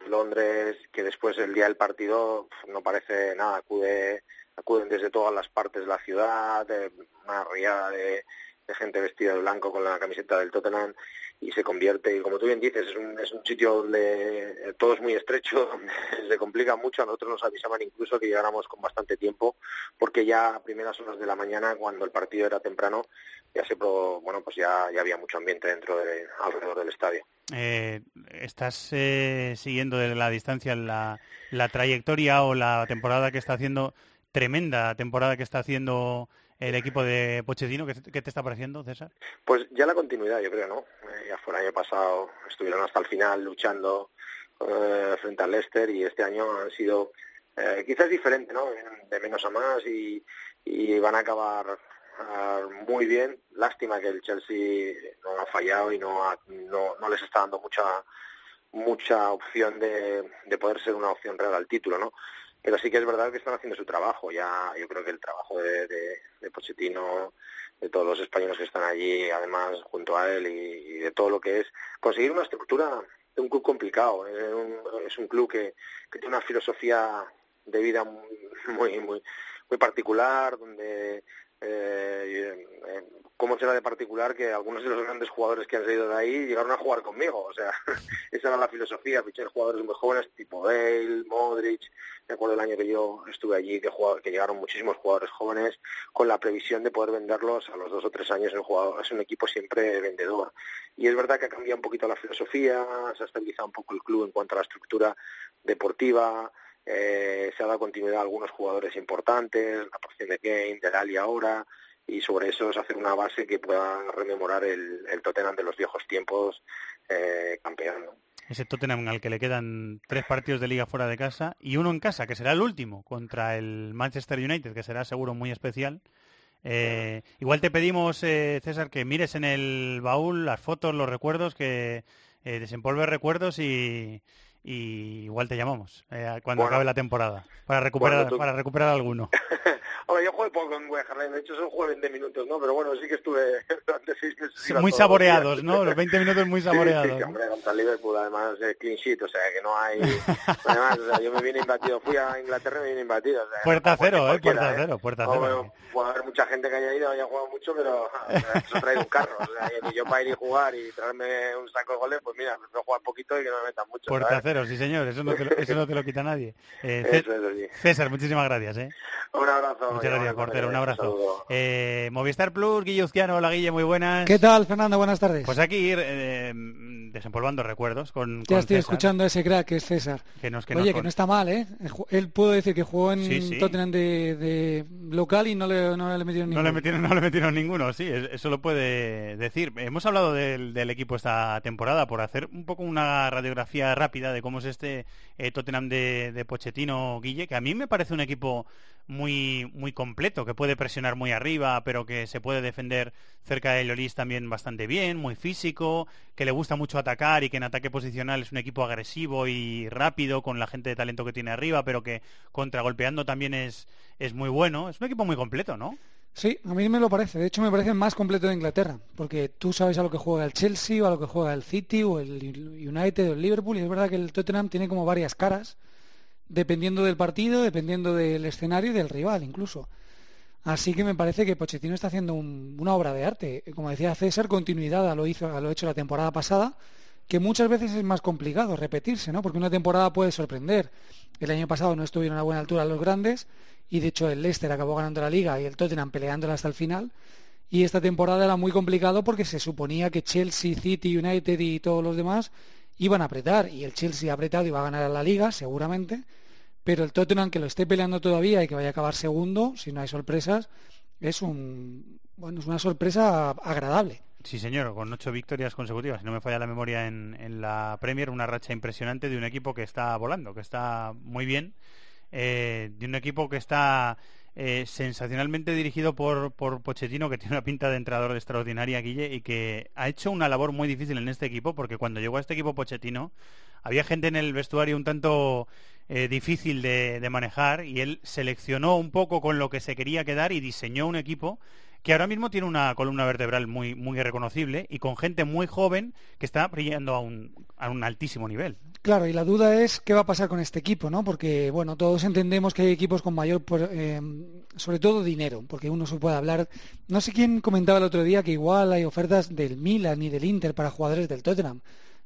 Londres, que después el día del partido no parece nada, acude, acuden desde todas las partes de la ciudad, una riada de, de gente vestida de blanco con la camiseta del Tottenham y se convierte, y como tú bien dices, es un, es un sitio donde todo es muy estrecho, donde se complica mucho. A nosotros nos avisaban incluso que llegáramos con bastante tiempo, porque ya a primeras horas de la mañana, cuando el partido era temprano, ya se bueno pues ya, ya había mucho ambiente dentro de alrededor del estadio. Eh, ¿Estás eh, siguiendo de la distancia la, la trayectoria o la temporada que está haciendo, tremenda temporada que está haciendo el equipo de Pochettino. ¿Qué, te está pareciendo, César? Pues ya la continuidad, yo creo, ¿no? Eh, ya fue el año pasado, estuvieron hasta el final luchando eh, frente al Leicester y este año han sido eh, quizás diferente, ¿no? De menos a más y, y van a acabar ah, muy bien. Lástima que el Chelsea no ha fallado y no, no, no les está dando mucha mucha opción de, de poder ser una opción real al título, ¿no? pero sí que es verdad que están haciendo su trabajo. Ya yo creo que el trabajo de, de, Pochettino, de todos los españoles que están allí, además junto a él y, de todo lo que es conseguir una estructura de un club complicado. Es un, es un club que, que, tiene una filosofía de vida muy muy muy particular, donde eh, cómo será de particular que algunos de los grandes jugadores que han salido de ahí llegaron a jugar conmigo. O sea, esa era la filosofía, fichar jugadores muy jóvenes tipo Bale, Modric. Me acuerdo el año que yo estuve allí que, que llegaron muchísimos jugadores jóvenes con la previsión de poder venderlos a los dos o tres años. El jugador es un equipo siempre vendedor. Y es verdad que ha cambiado un poquito la filosofía, se ha estabilizado un poco el club en cuanto a la estructura deportiva. Eh, se ha dado continuidad a algunos jugadores importantes, la posición de Kane, de Dali ahora, y sobre eso es hacer una base que pueda rememorar el, el Tottenham de los viejos tiempos eh, campeón. Ese Tottenham al que le quedan tres partidos de liga fuera de casa y uno en casa, que será el último, contra el Manchester United, que será seguro muy especial. Eh, igual te pedimos, eh, César, que mires en el baúl las fotos, los recuerdos, que eh, desempolves recuerdos y, y igual te llamamos eh, cuando acabe la temporada para recuperar para recuperar alguno. Ahora, yo juego poco en West de hecho son juego 20 minutos, ¿no? Pero bueno, sí que estuve durante seis meses. Muy saboreados, ¿no? Los 20 minutos muy saboreados. Sí, sí, hombre, contra Liverpool, además, de clean sheet, o sea, que no hay... además, o sea, yo me vine imbatido, fui a Inglaterra y me vine imbatido. O sea, puerta cero, ¿eh? Puerta cero, puerta cero. puede haber mucha gente que haya ido, haya jugado mucho, pero eso trae un carro. O sea, yo para ir y jugar y traerme un saco de goles, pues mira, prefiero jugar poquito y que no me metan mucho. Puerta cero portero, sí señor, eso no te lo, eso no te lo quita nadie. Eh, Eso es. César, muchísimas gracias. ¿eh? Un abrazo. Muchas gracias, portero, un abrazo. Eh, Movistar Plus, Guille Uzquiano, hola Guille, muy buenas. ¿Qué tal, Fernando? Buenas tardes. Pues aquí eh, desempolvando recuerdos con, ya con estoy César, escuchando a ese crack que es César. Que nos, que Oye, nos que con- no está mal, ¿eh? Él puedo decir que jugó en Sí, sí. Tottenham de, de local y no le, no le metieron No ningún le, metieron, no le metieron ninguno, sí, es- eso lo puede decir. Hemos hablado del, del equipo esta temporada por hacer un poco una radiografía rápida de cómo es este eh, Tottenham de, de Pochettino Guille, que a mí me parece un equipo muy muy completo, que puede presionar muy arriba, pero que se puede defender cerca de Lloris también bastante bien, muy físico, que le gusta mucho atacar y que en ataque posicional es un equipo agresivo y rápido con la gente de talento que tiene arriba, pero que contragolpeando también es, es muy bueno. Es un equipo muy completo, ¿no? Sí, a mí me lo parece. De hecho, me parece más completo de Inglaterra. Porque tú sabes a lo que juega el Chelsea o a lo que juega el City o el United o el Liverpool. Y es verdad que el Tottenham tiene como varias caras, dependiendo del partido, dependiendo del escenario y del rival incluso. Así que me parece que Pochettino está haciendo un- una obra de arte. Como decía César, continuidad a lo, hizo, a lo hecho la temporada pasada, que muchas veces es más complicado repetirse, ¿no? Porque una temporada puede sorprender. El año pasado no estuvieron a buena altura los grandes y de hecho el Leicester acabó ganando la liga y el Tottenham peleándola hasta el final. Y esta temporada era muy complicado porque se suponía que Chelsea, City, United y todos los demás iban a apretar y el Chelsea ha apretado y va a ganar la liga seguramente, pero el Tottenham que lo esté peleando todavía y que vaya a acabar segundo, si no hay sorpresas, es un bueno, es una sorpresa agradable. Sí, señor, con ocho victorias consecutivas, si no me falla la memoria en, en la Premier, una racha impresionante de un equipo que está volando, que está muy bien, eh, de un equipo que está eh, sensacionalmente dirigido por, por Pochettino, que tiene una pinta de entrenador extraordinaria, Guille, y que ha hecho una labor muy difícil en este equipo, porque cuando llegó a este equipo Pochettino, había gente en el vestuario un tanto eh, difícil de, de manejar, y él seleccionó un poco con lo que se quería quedar y diseñó un equipo que ahora mismo tiene una columna vertebral muy, muy reconocible y con gente muy joven que está brillando a un, a un altísimo nivel. Claro, y la duda es qué va a pasar con este equipo, ¿no? Porque, bueno, todos entendemos que hay equipos con mayor, eh, sobre todo dinero, porque uno se puede hablar. No sé quién comentaba el otro día que igual hay ofertas del Milan y del Inter para jugadores del Tottenham.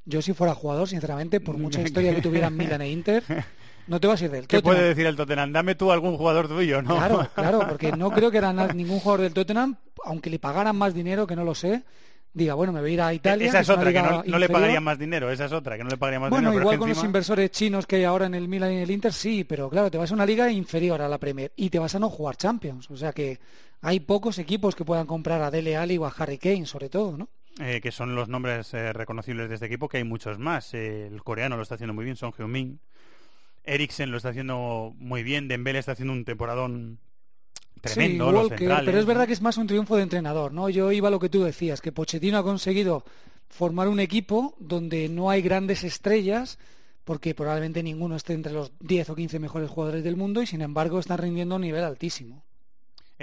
Yo si fuera jugador, sinceramente, por mucha historia que tuvieran Milan e Inter, no te vas a ir del ¿Qué Tottenham. puede decir el Tottenham? Dame tú algún jugador tuyo, ¿no? Claro, claro, porque no creo que era ningún jugador del Tottenham, aunque le pagaran más dinero, que no lo sé, diga, bueno, me voy a ir a Italia. Esa es otra, que no, no le pagarían más dinero, esa es otra, que no le pagarían más Bueno, dinero. pero igual con los encima- inversores chinos que hay ahora en el Milan y en el Inter, sí, pero claro, te vas a una liga inferior a la Premier y te vas a no jugar Champions. O sea que hay pocos equipos que puedan comprar a Dele Alli o a Harry Kane, sobre todo, ¿no? eh, que son los nombres eh, reconocibles de este equipo, que hay muchos más. Eh, el coreano lo está haciendo muy bien, Son Heung-min. Eriksen lo está haciendo muy bien, Dembele está haciendo un temporadón tremendo, sí, Walker, pero es verdad que es más un triunfo de entrenador, ¿no? Yo iba a lo que tú decías, que Pochettino ha conseguido formar un equipo donde no hay grandes estrellas, porque probablemente ninguno esté entre los 10 o 15 mejores jugadores del mundo y sin embargo están rindiendo a un nivel altísimo.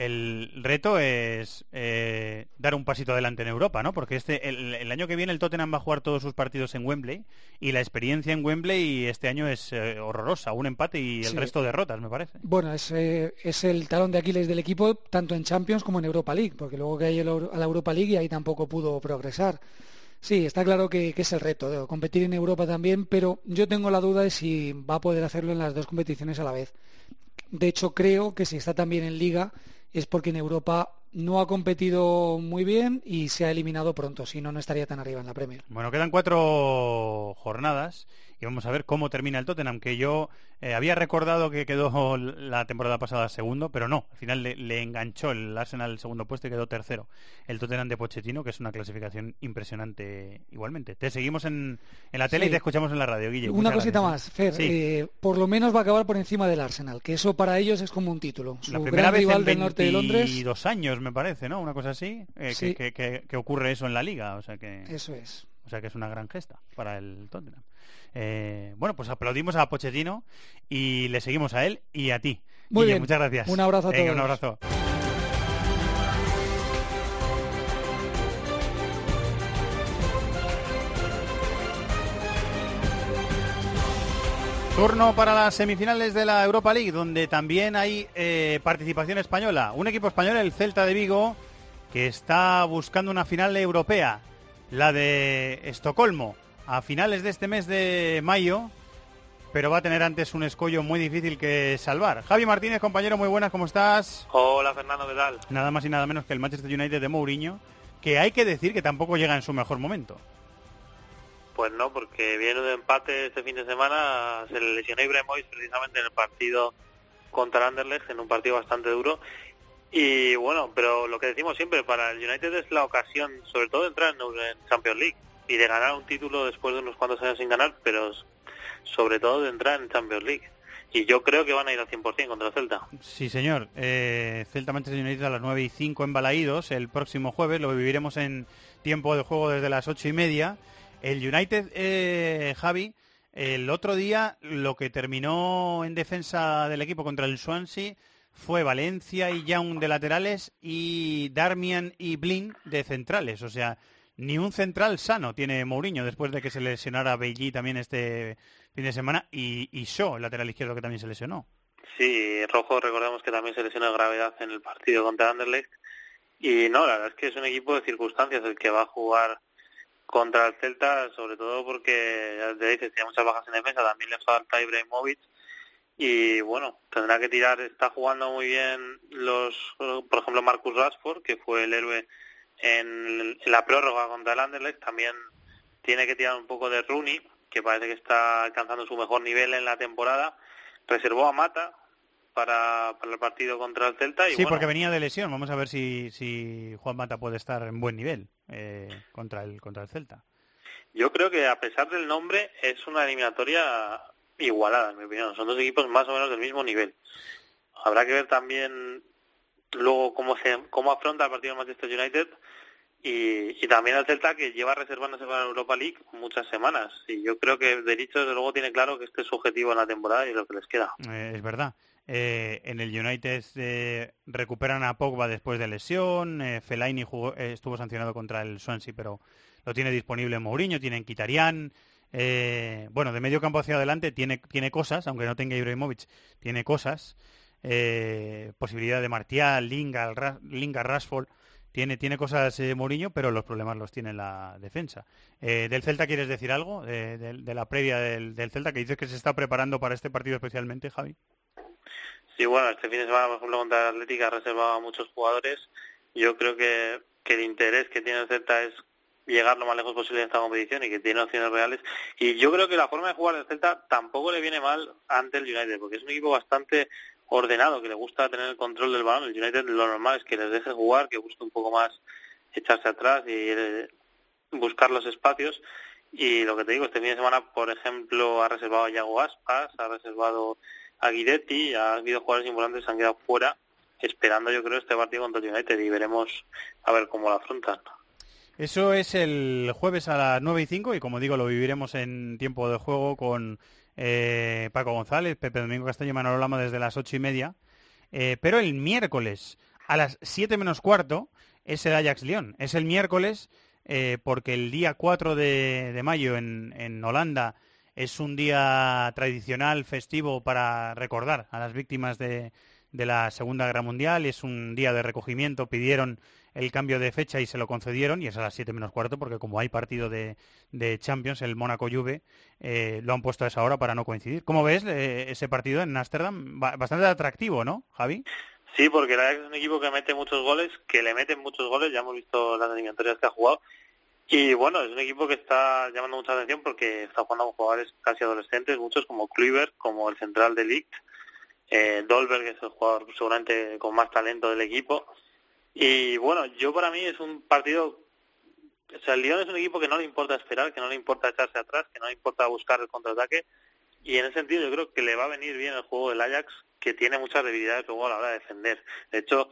El reto es eh, dar un pasito adelante en Europa, ¿no? Porque este el, el año que viene el Tottenham va a jugar todos sus partidos en Wembley y la experiencia en Wembley este año es eh, horrorosa, un empate y el Sí. resto derrotas, me parece. Bueno, es, eh, es el talón de Aquiles del equipo tanto en Champions como en Europa League, porque luego que hay el a la Europa League y ahí tampoco pudo progresar. Sí, está claro que, que es el reto, de competir en Europa también, pero yo tengo la duda de si va a poder hacerlo en las dos competiciones a la vez. De hecho, creo que si está también en Liga es porque en Europa no ha competido muy bien y se ha eliminado pronto, si no, no estaría tan arriba en la Premier. Bueno, quedan cuatro jornadas y vamos a ver cómo termina el Tottenham, que yo eh, había recordado que quedó la temporada pasada segundo, pero no, al final le, le enganchó el Arsenal el segundo puesto y quedó tercero. El Tottenham de Pochettino, que es una clasificación impresionante igualmente. Te seguimos en, en la tele Sí. y te escuchamos en la radio, Guille. Una cosita gracias, más. Fer, Sí. eh, por lo menos va a acabar por encima del Arsenal, que eso para ellos es como un título. Su La primera gran vez rival en del norte de Londres 22 años, me parece, ¿no? Una cosa así, eh, Sí. que, que- que- que ocurre eso en la liga, o sea que... Eso es. O sea que es una gran gesta para el Tottenham. Eh, bueno, pues aplaudimos a Pochettino y le seguimos a él y a ti. Muy bien. muchas gracias. Un abrazo a todos. Un abrazo. Turno para las semifinales de la Europa League, donde también hay eh, participación española. Un equipo español, el Celta de Vigo, que está buscando una final europea, la de Estocolmo, a finales de este mes de mayo. pero va a tener antes un escollo muy difícil que salvar. Javi Martínez, compañero, muy buenas, ¿cómo estás? Hola Fernando, ¿qué tal? Nada más y nada menos que el Manchester United de Mourinho, que hay que decir que tampoco llega en su mejor momento. Pues no, porque viene de empate este fin de semana, se le lesionó Ibrahimovic precisamente en el partido contra el Anderlecht, en un partido bastante duro, y bueno, pero lo que decimos siempre, para el United es la ocasión, sobre todo de entrar en Champions League y de ganar un título después de unos cuantos años sin ganar, pero sobre todo de entrar en Champions League. Y yo creo que van a ir al 100% contra el Celta. Sí, señor. Eh, Celta Manchester United a las 9 y 5 en Balaídos el próximo jueves. Lo viviremos en tiempo de juego desde las 8 y media. El United, eh, Javi, el otro día lo que terminó en defensa del equipo contra el Swansea fue Valencia y Young de laterales y Darmian y Blin de centrales. O sea, ni un central sano tiene Mourinho después de que se lesionara Beilly también este fin de semana y, y Shaw, el lateral izquierdo que también se lesionó. Sí, Rojo recordemos que también se lesionó de gravedad en el partido contra Anderlecht y no, la verdad es que es un equipo de circunstancias el que va a jugar contra el Celta, sobre todo porque, ya te dices, tiene muchas bajas en defensa, también le falta Ibrahimovic y bueno, tendrá que tirar, está jugando muy bien los, por ejemplo, Marcus Rashford, que fue el héroe en, la prórroga contra el Anderlecht también tiene que tirar un poco de Rooney, que parece que está alcanzando su mejor nivel en la temporada. Reservó a Mata para, para el partido contra el Celta. Y sí, porque venía de lesión. Vamos a ver si, si Juan Mata puede estar en buen nivel eh, contra, el, contra el Celta. Yo creo que a pesar del nombre es una eliminatoria igualada, en mi opinión. Son dos equipos más o menos del mismo nivel. Habrá que ver también luego cómo se cómo afronta el partido de Manchester United y, también el Celta que lleva reservándose para la Europa League muchas semanas. Y yo creo que Derecho desde luego tiene claro que este es su objetivo en la temporada y lo que les queda. Eh, es verdad. Eh, en el United eh, recuperan a Pogba después de lesión Fellaini jugó, estuvo sancionado contra el Swansea pero lo tiene disponible Mourinho tienen Kitarian bueno de medio campo hacia adelante tiene tiene cosas aunque no tenga Ibrahimovic tiene cosas eh, posibilidad de Martial, Lingard, Lingard Rashford. Tiene, tiene cosas eh, Mourinho, pero los problemas los tiene la defensa. Eh, ¿Del Celta quieres decir algo? De, la previa del, Celta, que dices que se está preparando para este partido especialmente, Javi. Sí, bueno, este fin de semana, por ejemplo, contra Atlética ha reservado a muchos jugadores. Yo creo que, que el interés que tiene el Celta es llegar lo más lejos posible en esta competición y que tiene opciones reales. Y yo creo que la forma de jugar del Celta tampoco le viene mal ante el United, porque es un equipo bastante ordenado, que le gusta tener el control del balón. El United lo normal es que les deje jugar, que busque un poco más echarse atrás y eh, buscar los espacios. Y lo que te digo, este fin de semana, por ejemplo, ha reservado a Yago Aspas, ha reservado a Guidetti, ha habido jugadores importantes que han quedado fuera, esperando yo creo este partido contra el United y veremos a ver cómo lo afrontan. Eso es el jueves a las 9 y 5 y como digo lo viviremos en tiempo de juego con eh, Paco González, Pepe Domingo Castaño y Manolo Lama desde las ocho y media. Eh, pero el miércoles a las 7 menos cuarto es el Ajax León. Es el miércoles eh, porque el día 4 de, mayo en, en, Holanda es un día tradicional, festivo para recordar a las víctimas de, de la Segunda Guerra Mundial. Es un día de recogimiento. Pidieron el cambio de fecha y se lo concedieron, y es a las 7 menos cuarto, porque como hay partido de, Champions, el Mónaco-Juve, eh, lo han puesto a esa hora para no coincidir. ¿Cómo ves eh, ese partido en Ámsterdam? Bastante atractivo, ¿no, Javi? Sí, porque la es un equipo que mete muchos goles, que le meten muchos goles, ya hemos visto las eliminatorias que ha jugado, y bueno, es un equipo que está llamando mucha atención porque está jugando con jugadores casi adolescentes, muchos como Kluivert, como el central de Ligt, eh, Dolberg, que es el jugador seguramente con más talento del equipo, y bueno, yo para mí es un partido o sea, el Lyon es un equipo que no le importa esperar, que no le importa echarse atrás, que no le importa buscar el contraataque. Y en ese sentido yo creo que le va a venir bien el juego del Ajax, que tiene muchas debilidades luego a la hora de defender. De hecho,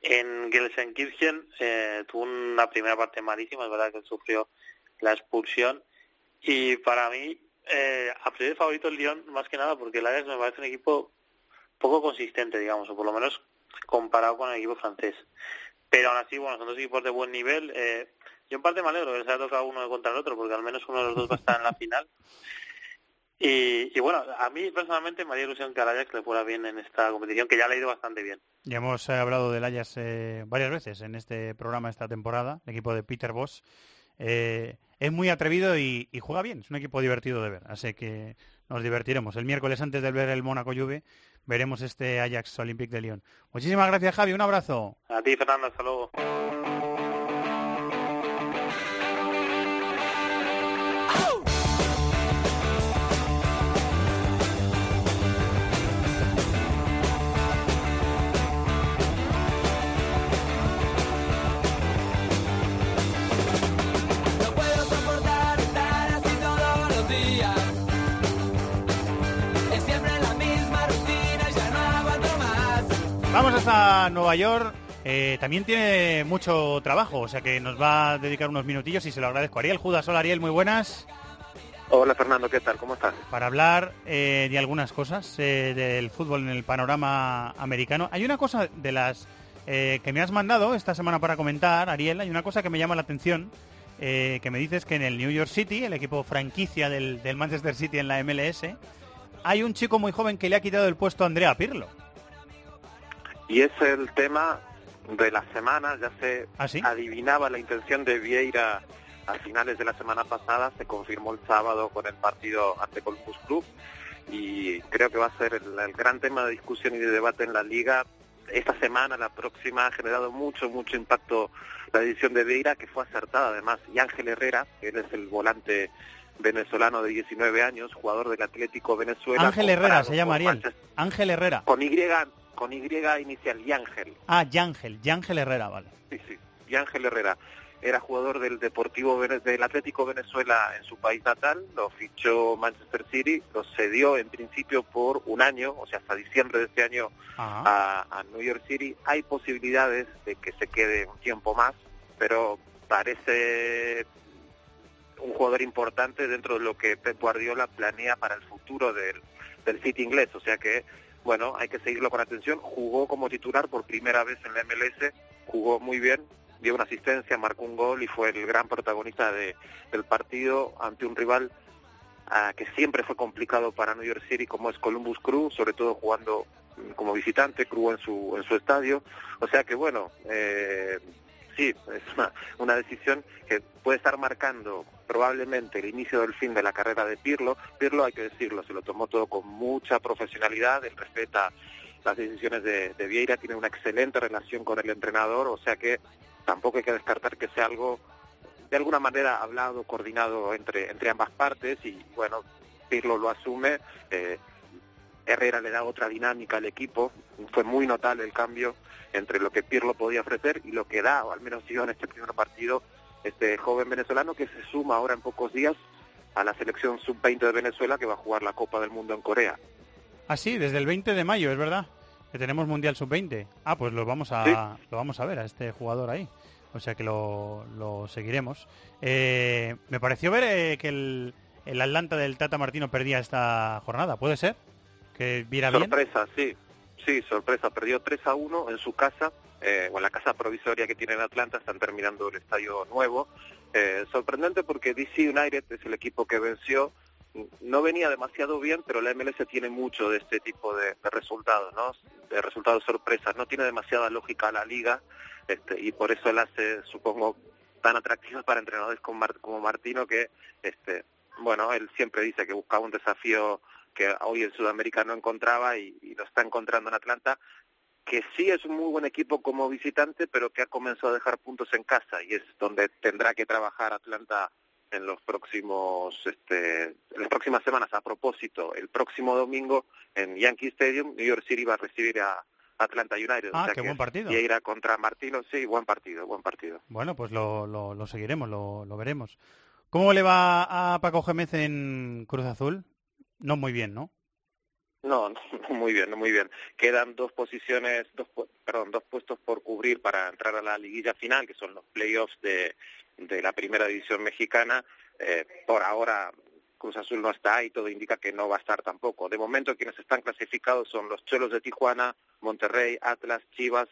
en Gelsenkirchen eh, tuvo una primera parte malísima, es verdad que sufrió la expulsión. Y para mí, eh, a priori favorito el Lyon, más que nada, porque el Ajax me parece un equipo poco consistente, digamos, o por lo menos comparado con el equipo francés. Pero aún así, bueno, son dos equipos de buen nivel. Eh, yo en parte me alegro que se haya tocado uno contra el otro, porque al menos uno de los dos va a estar en la final. Y, bueno, a mí personalmente me haría ilusión que al Ajax le fuera bien en esta competición, que ya le ha ido bastante bien. Ya hemos eh, hablado del Ajax eh, varias veces en este programa esta temporada, el equipo de Peter Boss. es muy atrevido y, y juega bien. Es un equipo divertido de ver, así que nos divertiremos. El miércoles antes de ver el Mónaco Juve veremos este Ajax Olympique de Lyon. Muchísimas gracias, Javi. Un abrazo. A ti, Fernando. Hasta luego. Vamos hasta Nueva York. Eh, también tiene mucho trabajo, o sea que nos va a dedicar unos minutillos y se lo agradezco. Ariel Judas, hola Ariel, muy buenas. Hola Fernando, ¿qué tal? ¿Cómo estás? Para hablar eh, de algunas cosas eh, del fútbol en el panorama americano. Hay una cosa de las que me has mandado esta semana para comentar, Ariel, hay una cosa que me llama la atención, que me dices que en el New York City, el equipo franquicia del, del Manchester City en la MLS, hay un chico muy joven que le ha quitado el puesto a Andrea Pirlo. Y es el tema de la semana, ya se ¿Ah, sí? adivinaba la intención de Vieira a finales de la semana pasada, se confirmó el sábado con el partido ante Columbus Club y creo que va a ser el, el gran tema de discusión y de debate en la liga. Esta semana, la próxima, ha generado mucho, mucho impacto la decisión de Vieira, que fue acertada además. Y Ángel Herrera, que él es el volante venezolano de 19 años, jugador del Atlético Venezuela. Ángel Herrera se llama Ariel. Ángel Herrera. Con Y, con Y inicial, y Ángel. Ah, Yángel, Yángel Herrera, vale. Sí, sí. Y Ángel Herrera era jugador del Deportivo del Atlético Venezuela en su país natal, lo fichó Manchester City, lo cedió en principio por un año, o sea, hasta diciembre de este año a, a New York City. Hay posibilidades de que se quede un tiempo más, pero parece un jugador importante dentro de lo que Pep Guardiola planea para el futuro del, del City inglés, o sea que bueno, hay que seguirlo con atención. Jugó como titular por primera vez en la MLS, jugó muy bien, dio una asistencia, marcó un gol y fue el gran protagonista de- del partido ante un rival ah, que siempre fue complicado para New York City como es Columbus Crew, sobre todo jugando como visitante, Crew en su, en su estadio. O sea que bueno, eh, sí, es una decisión que puede estar marcando probablemente el inicio del fin de la carrera de Pirlo. Pirlo, hay que decirlo, se lo tomó todo con mucha profesionalidad, él respeta las decisiones de, Vieira, tiene una excelente relación con el entrenador, o sea que tampoco hay que descartar que sea algo de alguna manera hablado, coordinado entre, entre ambas partes y bueno, Pirlo lo asume. eh, Herrera le da otra dinámica al equipo. Fue muy notable el cambio entre lo que Pirlo podía ofrecer y lo que da, o al menos dio en este primer partido, este joven venezolano que se suma ahora en pocos días a la selección sub-20 de Venezuela que va a jugar la Copa del Mundo en Corea. Ah, sí, desde el 20 de mayo, es verdad. Que tenemos Mundial Sub-20. Ah, pues lo vamos a Sí. lo vamos a ver a este jugador ahí. O sea que lo, lo seguiremos. Eh, me pareció ver eh, que el, el Atlanta del Tata Martino perdía esta jornada. ¿Puede ser? Que viera bien. Sorpresa, sí. Sí, sorpresa. Perdió 3 a 1 en su casa, eh, o en la casa provisoria que tiene en Atlanta. Están terminando el estadio nuevo. Eh, sorprendente porque DC United es el equipo que venció. No venía demasiado bien, pero la MLS tiene mucho de este tipo de, resultados, ¿no? De resultados sorpresas. No tiene demasiada lógica la liga este, y por eso la hace, supongo, tan atractiva para entrenadores como, Mar- como Martino que, este, bueno, él siempre dice que buscaba un desafío que hoy en Sudamérica no encontraba y lo está encontrando en Atlanta, que sí es un muy buen equipo como visitante, pero que ha comenzado a dejar puntos en casa y es donde tendrá que trabajar Atlanta en los próximos, este, en las próximas semanas. A propósito, el próximo domingo en Yankee Stadium, New York City va a recibir a Atlanta United. Ah, o sea qué que buen partido. Y irá contra Martino, sí, buen partido, buen partido. Bueno, pues lo, lo, lo seguiremos, lo, lo veremos. ¿Cómo le va a Paco Gémez en Cruz Azul? No muy bien, ¿no? No, no, muy bien, muy bien. Quedan dos posiciones, dos, perdón, dos puestos por cubrir para entrar a la liguilla final, que son los playoffs de, de la primera división mexicana. Eh, por ahora Cruz Azul no está y todo indica que no va a estar tampoco. De momento quienes están clasificados son los Cholos de Tijuana, Monterrey, Atlas, Chivas,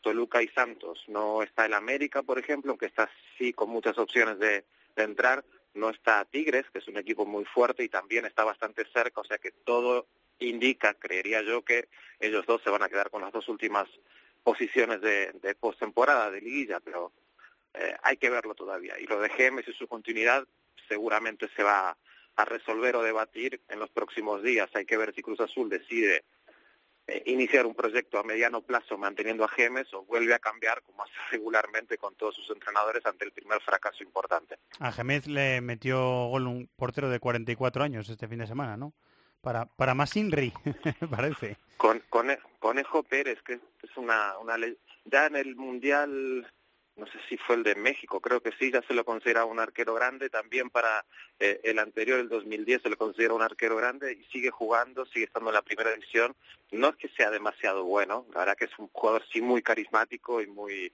Toluca y Santos. No está el América, por ejemplo, aunque está sí con muchas opciones de, de entrar. No está Tigres, que es un equipo muy fuerte y también está bastante cerca, o sea que todo indica, creería yo, que ellos dos se van a quedar con las dos últimas posiciones de, de postemporada, de liguilla, pero eh, hay que verlo todavía. Y lo de Gemes y su continuidad seguramente se va a resolver o debatir en los próximos días. Hay que ver si Cruz Azul decide eh, iniciar un proyecto a mediano plazo manteniendo a Gemes o vuelve a cambiar como hace regularmente con todos sus entrenadores ante el primer fracaso importante. A Gemes le metió gol un portero de 44 años este fin de semana, ¿no? Para, para más parece. Con, con, Conejo Pérez, que es una, una ya en el Mundial no sé si fue el de México, creo que sí, ya se lo considera un arquero grande, también para eh, el anterior, el 2010, se lo considera un arquero grande y sigue jugando, sigue estando en la primera división. No es que sea demasiado bueno, la verdad que es un jugador sí muy carismático y muy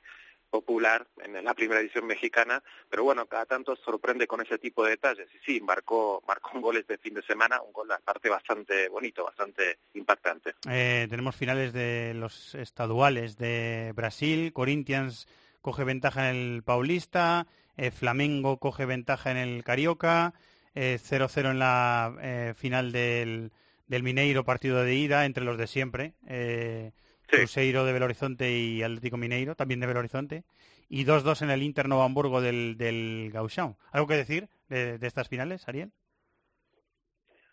popular en la primera división mexicana, pero bueno, cada tanto sorprende con ese tipo de detalles. Y sí, marcó, marcó un gol este fin de semana, un gol aparte bastante bonito, bastante impactante. Eh, tenemos finales de los estaduales de Brasil, Corinthians coge ventaja en el Paulista, eh, Flamengo coge ventaja en el Carioca, 0-0 eh, en la eh, final del, del, Mineiro, partido de ida entre los de siempre, Cruzeiro de Belo Horizonte y Atlético Mineiro, también de Belo Horizonte, y 2-2 en el Inter Novo Hamburgo del, del Gauchão. ¿Algo que decir de, estas finales, Ariel?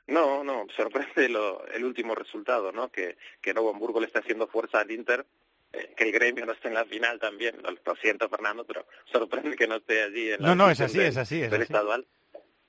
No, no, sorprende el último resultado, ¿no? Que, que Novo Hamburgo le está haciendo fuerza al Inter eh, que el gremio no esté en la final también. Lo, siento, Fernando, pero sorprende que no esté allí en la No, no, es así, es así. Es del estadual.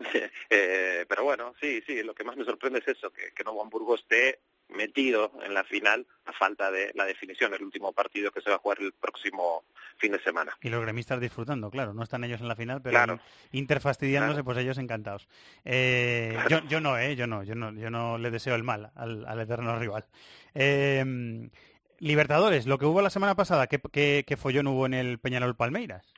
eh, pero bueno, sí, sí, lo que más me sorprende es eso, que, que Nuevo Hamburgo esté metido en la final a falta de la definición, el último partido que se va a jugar el próximo fin de semana. Y los gremistas disfrutando, claro, no están ellos en la final, pero claro. Inter fastidiándose, pues ellos encantados. Eh, yo, yo no, eh, yo no, yo no, yo no le deseo el mal al, al eterno rival. Eh, Libertadores, lo que hubo la semana pasada, ¿qué, qué, qué follón hubo en el Peñarol Palmeiras?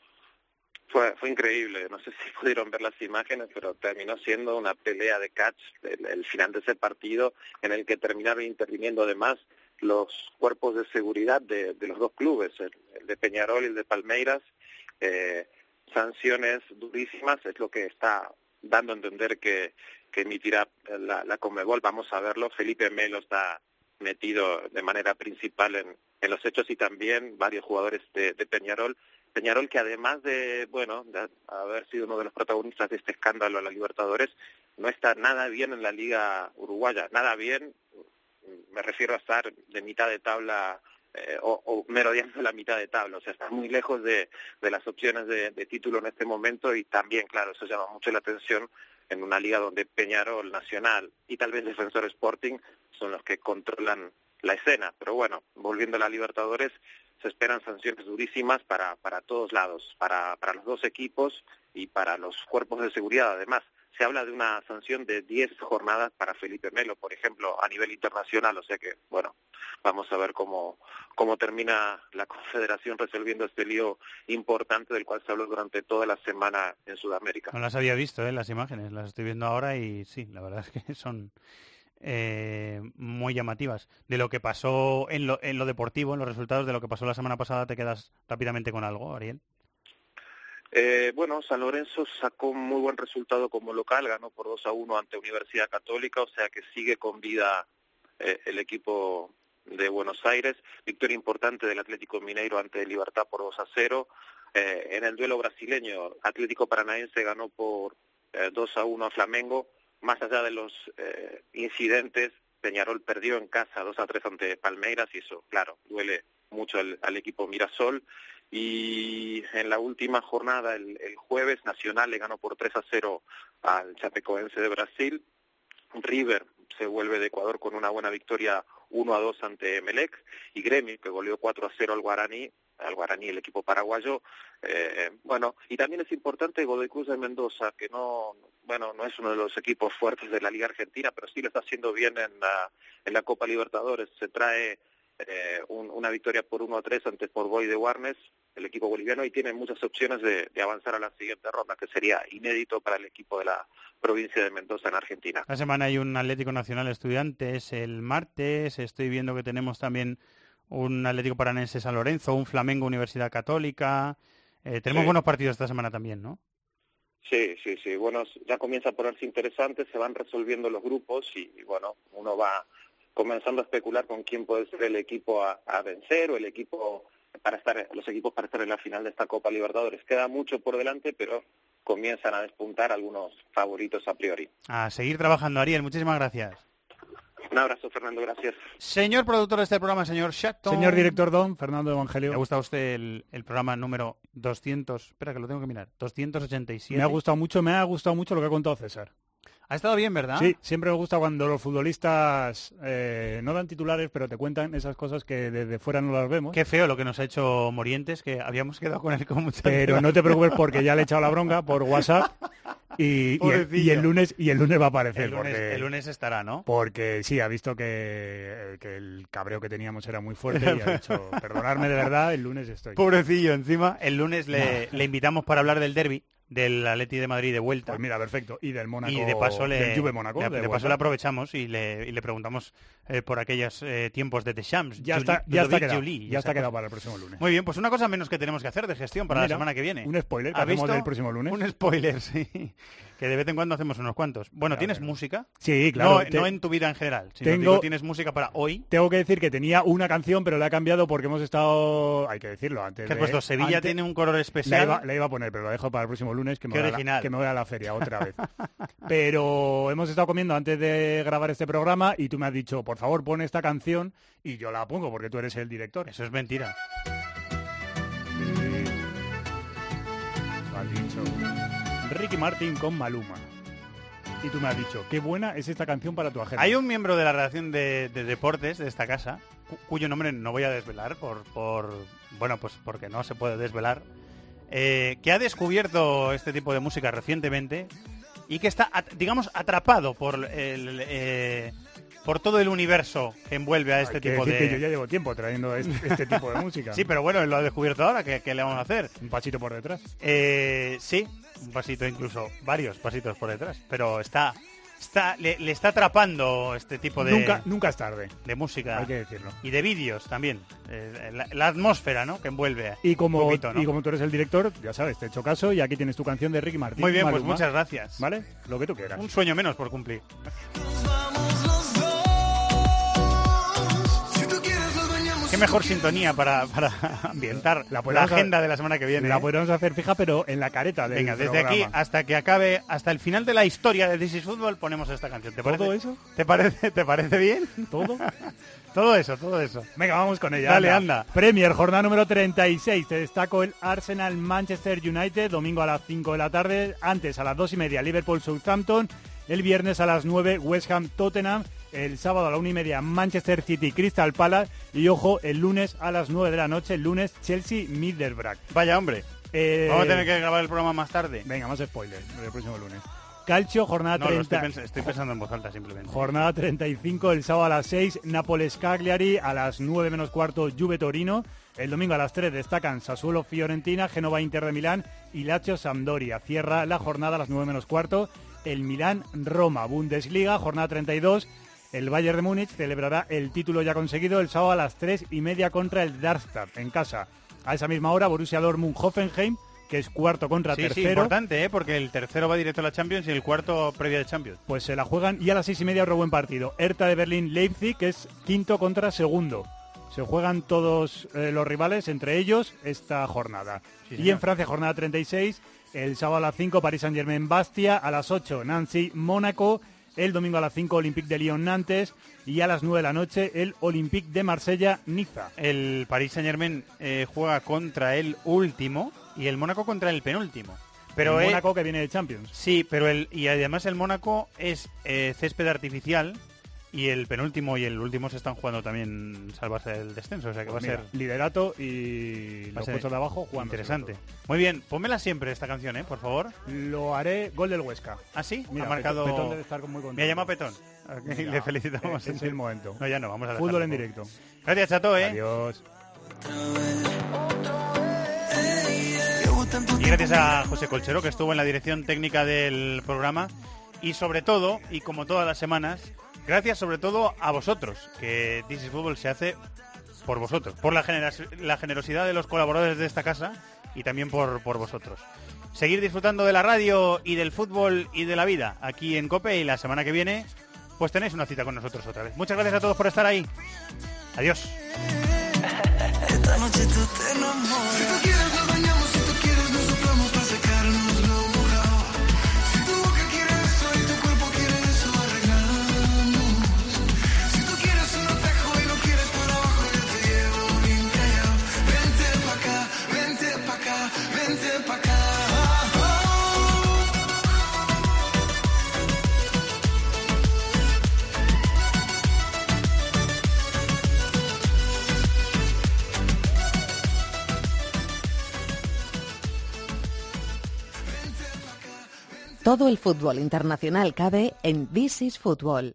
Fue, fue increíble, no sé si pudieron ver las imágenes, pero terminó siendo una pelea de catch el, final de ese partido en el que terminaron interviniendo además los cuerpos de seguridad de, de los dos clubes, el, de Peñarol y el de Palmeiras. Eh, sanciones durísimas, es lo que está dando a entender que, que emitirá la, la Conmebol. Vamos a verlo. Felipe Melo está metido de manera principal en, en los hechos y también varios jugadores de, de, Peñarol. Peñarol que además de, bueno, de haber sido uno de los protagonistas de este escándalo a la Libertadores, no está nada bien en la Liga Uruguaya. Nada bien, me refiero a estar de mitad de tabla eh, o, o, merodeando la mitad de tabla. O sea, está muy lejos de, de las opciones de, de título en este momento y también, claro, eso llama mucho la atención en una liga donde Peñarol, Nacional y tal vez Defensor Sporting son los que controlan la escena. Pero bueno, volviendo a la Libertadores, se esperan sanciones durísimas para, para todos lados, para, para los dos equipos y para los cuerpos de seguridad. Además, se habla de una sanción de 10 jornadas para Felipe Melo, por ejemplo, a nivel internacional. O sea que, bueno, vamos a ver cómo, cómo termina la Confederación resolviendo este lío importante del cual se habló durante toda la semana en Sudamérica. No las había visto, ¿eh? las imágenes, las estoy viendo ahora y sí, la verdad es que son eh, muy llamativas. De lo que pasó en lo, en lo deportivo, en los resultados de lo que pasó la semana pasada, ¿te quedas rápidamente con algo, Ariel? Eh, bueno, San Lorenzo sacó un muy buen resultado como local, ganó por 2 a 1 ante Universidad Católica, o sea que sigue con vida eh, el equipo de Buenos Aires. Victoria importante del Atlético Mineiro ante Libertad por 2 a 0. Eh, en el duelo brasileño, Atlético Paranaense ganó por eh, 2 a 1 a Flamengo. Más allá de los eh, incidentes, Peñarol perdió en casa 2 a 3 ante Palmeiras y eso, claro, duele mucho al, al equipo Mirasol. Y en la última jornada, el, el, jueves, Nacional le ganó por 3 a 0 al Chapecoense de Brasil. River se vuelve de Ecuador con una buena victoria 1 a 2 ante Melec y Gremio que goleó 4 a 0 al Guaraní al Guaraní, el equipo paraguayo. Eh, bueno, y también es importante Godoy Cruz de Mendoza, que no, bueno, no es uno de los equipos fuertes de la Liga Argentina, pero sí lo está haciendo bien en la, Copa Libertadores. Se trae eh, un, una victoria por 1 a 3 ante Sportboy de Warnes, el equipo boliviano, y tiene muchas opciones de, de, avanzar a la siguiente ronda, que sería inédito para el equipo de la provincia de Mendoza en Argentina. La semana hay un Atlético Nacional Estudiantes el martes, estoy viendo que tenemos también un Atlético Paranense San Lorenzo, un Flamengo Universidad Católica. Eh, tenemos sí. buenos partidos esta semana también, ¿no? Sí, sí, sí. Bueno, ya comienza a ponerse interesante, se van resolviendo los grupos y, y bueno, uno va comenzando a especular con quién puede ser el equipo a, a vencer o el equipo para estar los equipos para estar en la final de esta Copa Libertadores. Queda mucho por delante, pero comienzan a despuntar algunos favoritos a priori. A seguir trabajando, Ariel. Muchísimas gracias. Un abrazo, Fernando, gracias. Señor productor de este programa, señor Shatton. Señor director Don, Fernando Evangelio. ¿Le ha gustado a usted el, el programa número 200? Espera, que lo tengo que mirar. 287. Me ha gustado mucho, me ha gustado mucho lo que ha contado César. Ha estado bien, ¿verdad? Sí, siempre me gusta cuando los futbolistas eh, no dan titulares, pero te cuentan esas cosas que desde fuera no las vemos. Qué feo lo que nos ha hecho Morientes, que habíamos quedado con él con mucha Pero no te preocupes porque ya le he echado la bronca por WhatsApp y, y el, Pobrecillo. y el lunes y el lunes va a aparecer. El lunes, porque, el lunes estará, ¿no? porque sí, ha visto que, que el cabreo que teníamos era muy fuerte y ha dicho, perdonadme de verdad, el lunes estoy. Pobrecillo, encima. El lunes le, le invitamos para hablar del derby del Atleti de Madrid de vuelta. Pues mira, perfecto. Y del Mónaco. y de paso le, del Juve Mónaco. de, de de paso le aprovechamos y le, y le preguntamos eh, por aquellos eh, tiempos de Deschamps. Ya Juli- está, ya está quedado, Juli ya está quedado para el próximo lunes. Muy bien, pues una cosa menos que tenemos que hacer de gestión para la semana que viene. un spoiler que del próximo lunes. Un spoiler, sí. Que de vez en cuando hacemos unos cuantos. Bueno, Claro, ¿tienes claro. música? Sí, claro, No, te- no en tu vida en general, sino Tengo- digo, tienes música para hoy. Tengo que decir que tenía una canción, pero la he cambiado porque hemos estado, hay que decirlo, antes Que de- puesto Sevilla antes- tiene un color La especial. iba, la iba a poner, pero la dejo para el próximo lunes, que me, Qué voy a la, original. que me voy a la feria otra vez. pero hemos estado comiendo antes de grabar este programa y tú me has dicho, por favor, pon esta canción y yo la pongo porque tú eres el director. Eso es mentira. Lo has dicho. Ricky Martin con Maluma. Y tú me has dicho, qué buena es esta canción para tu agenda. Hay un miembro de la redacción de, de deportes de esta casa, cu- cuyo nombre no voy a desvelar por, por bueno, pues porque no se puede desvelar, eh, que ha descubierto este tipo de música recientemente y que está, digamos, atrapado por el, eh, por todo el universo que envuelve a este Hay que tipo decir de... que yo ya llevo tiempo trayendo este, este tipo de música. Sí, pero bueno, lo ha descubierto ahora, ¿qué, qué le vamos a hacer? Un pasito por detrás. Eh, sí, un pasito incluso, varios pasitos por detrás, pero está, está le, le está atrapando este tipo de, Nunca, nunca es tarde. de música Hay que decirlo. y de vídeos también, Eh, la, la atmósfera, ¿no? Que envuelve. Y como, poquito, ¿no? y como tú eres el director, ya sabes, te he hecho caso y aquí tienes tu canción de Ricky Martin. Muy bien, pues muchas gracias. ¿Vale? Lo que tú quieras. Un sueño menos por cumplir. Qué mejor sintonía para, para ambientar la, agenda de la semana que viene. La ¿eh? podemos hacer fija, pero en la careta del Venga, desde programa. aquí hasta que acabe, hasta el final de la historia de This is Football, ponemos esta canción. ¿Te ¿Todo parece, eso? ¿Te parece, ¿Te parece bien? ¿Todo? todo eso, todo eso. Venga, vamos con ella. Dale, anda. Premier, jornada número 36. Te destaco el Arsenal Manchester United, domingo a las 5 de la tarde. Antes, a las 2 y media, Liverpool Southampton. El viernes a las 9, West Ham Tottenham. El sábado a la 1 y media, Manchester City Crystal Palace. Y ojo, el lunes a las 9 de la noche, el lunes Chelsea Middlesbrough. Vaya hombre. Eh, Vamos a tener que grabar el programa más tarde. Venga, más spoilers el próximo lunes. Calcio, jornada No, lo 30. estoy, pens- estoy pensando en voz alta simplemente. Jornada 35, el sábado a las 6, Nápoles Cagliari, a las 9 menos cuarto, Juve Torino. El domingo a las 3 destacan Sassuolo Fiorentina, Genova Inter de Milán y Lazio Sampdoria. Cierra la jornada a las 9 menos cuarto, el Milán Roma. Bundesliga, jornada 32. El Bayern de Múnich celebrará el título ya conseguido el sábado a las 3 y media contra el Darmstadt en casa. A esa misma hora, Borussia Dortmund Hoffenheim, que es cuarto contra Sí, sí, tercero. importante, ¿eh? porque el tercero va directo a la Champions y el cuarto previa de Champions. Pues se la juegan y a las seis y media otro buen partido. Hertha de Berlín Leipzig, que es quinto contra segundo. Se juegan todos eh, los rivales, entre ellos, esta jornada. Sí, y señor. en Francia, jornada 36, el sábado a las 5, París Saint Germain Bastia, a las 8, Nancy Mónaco, el domingo a las 5, Olympique de Lyon Nantes, y a las 9 de la noche, el Olympique de Marsella Niza. El Paris Saint Germain juega contra el último y el Mónaco contra el penúltimo. Pero el eh, Mónaco que viene de Champions. Sí, pero el y además el Mónaco es eh, césped artificial y el penúltimo y el último se están jugando también salvarse del descenso, o sea que Pues va a mira, ser liderato y va los puestos de abajo jugando. interesante. Muy bien, pónmela siempre esta canción, ¿eh? Por favor. Lo haré gol del Huesca. ¿Ah, sí? Mira, ha marcado... Petón- debe estar muy contento. Me ha llamado Petón. Mira, Le felicitamos. es el momento. No, ya no, vamos a Fútbol en directo. Gracias, Chato, ¿eh? Adiós. Y gracias a José Colchero, que estuvo en la dirección técnica del programa. Y sobre todo, y como todas las semanas, gracias sobre todo a vosotros, que This is Fútbol se hace por vosotros, por la, generosidad de los colaboradores de esta casa y también por, vosotros. Seguir disfrutando de la radio y del fútbol y de la vida aquí en COPE y la semana que viene, pues tenéis una cita con nosotros otra vez. Muchas gracias a todos por estar ahí. Adiós. Todo el fútbol internacional cabe en This is Football.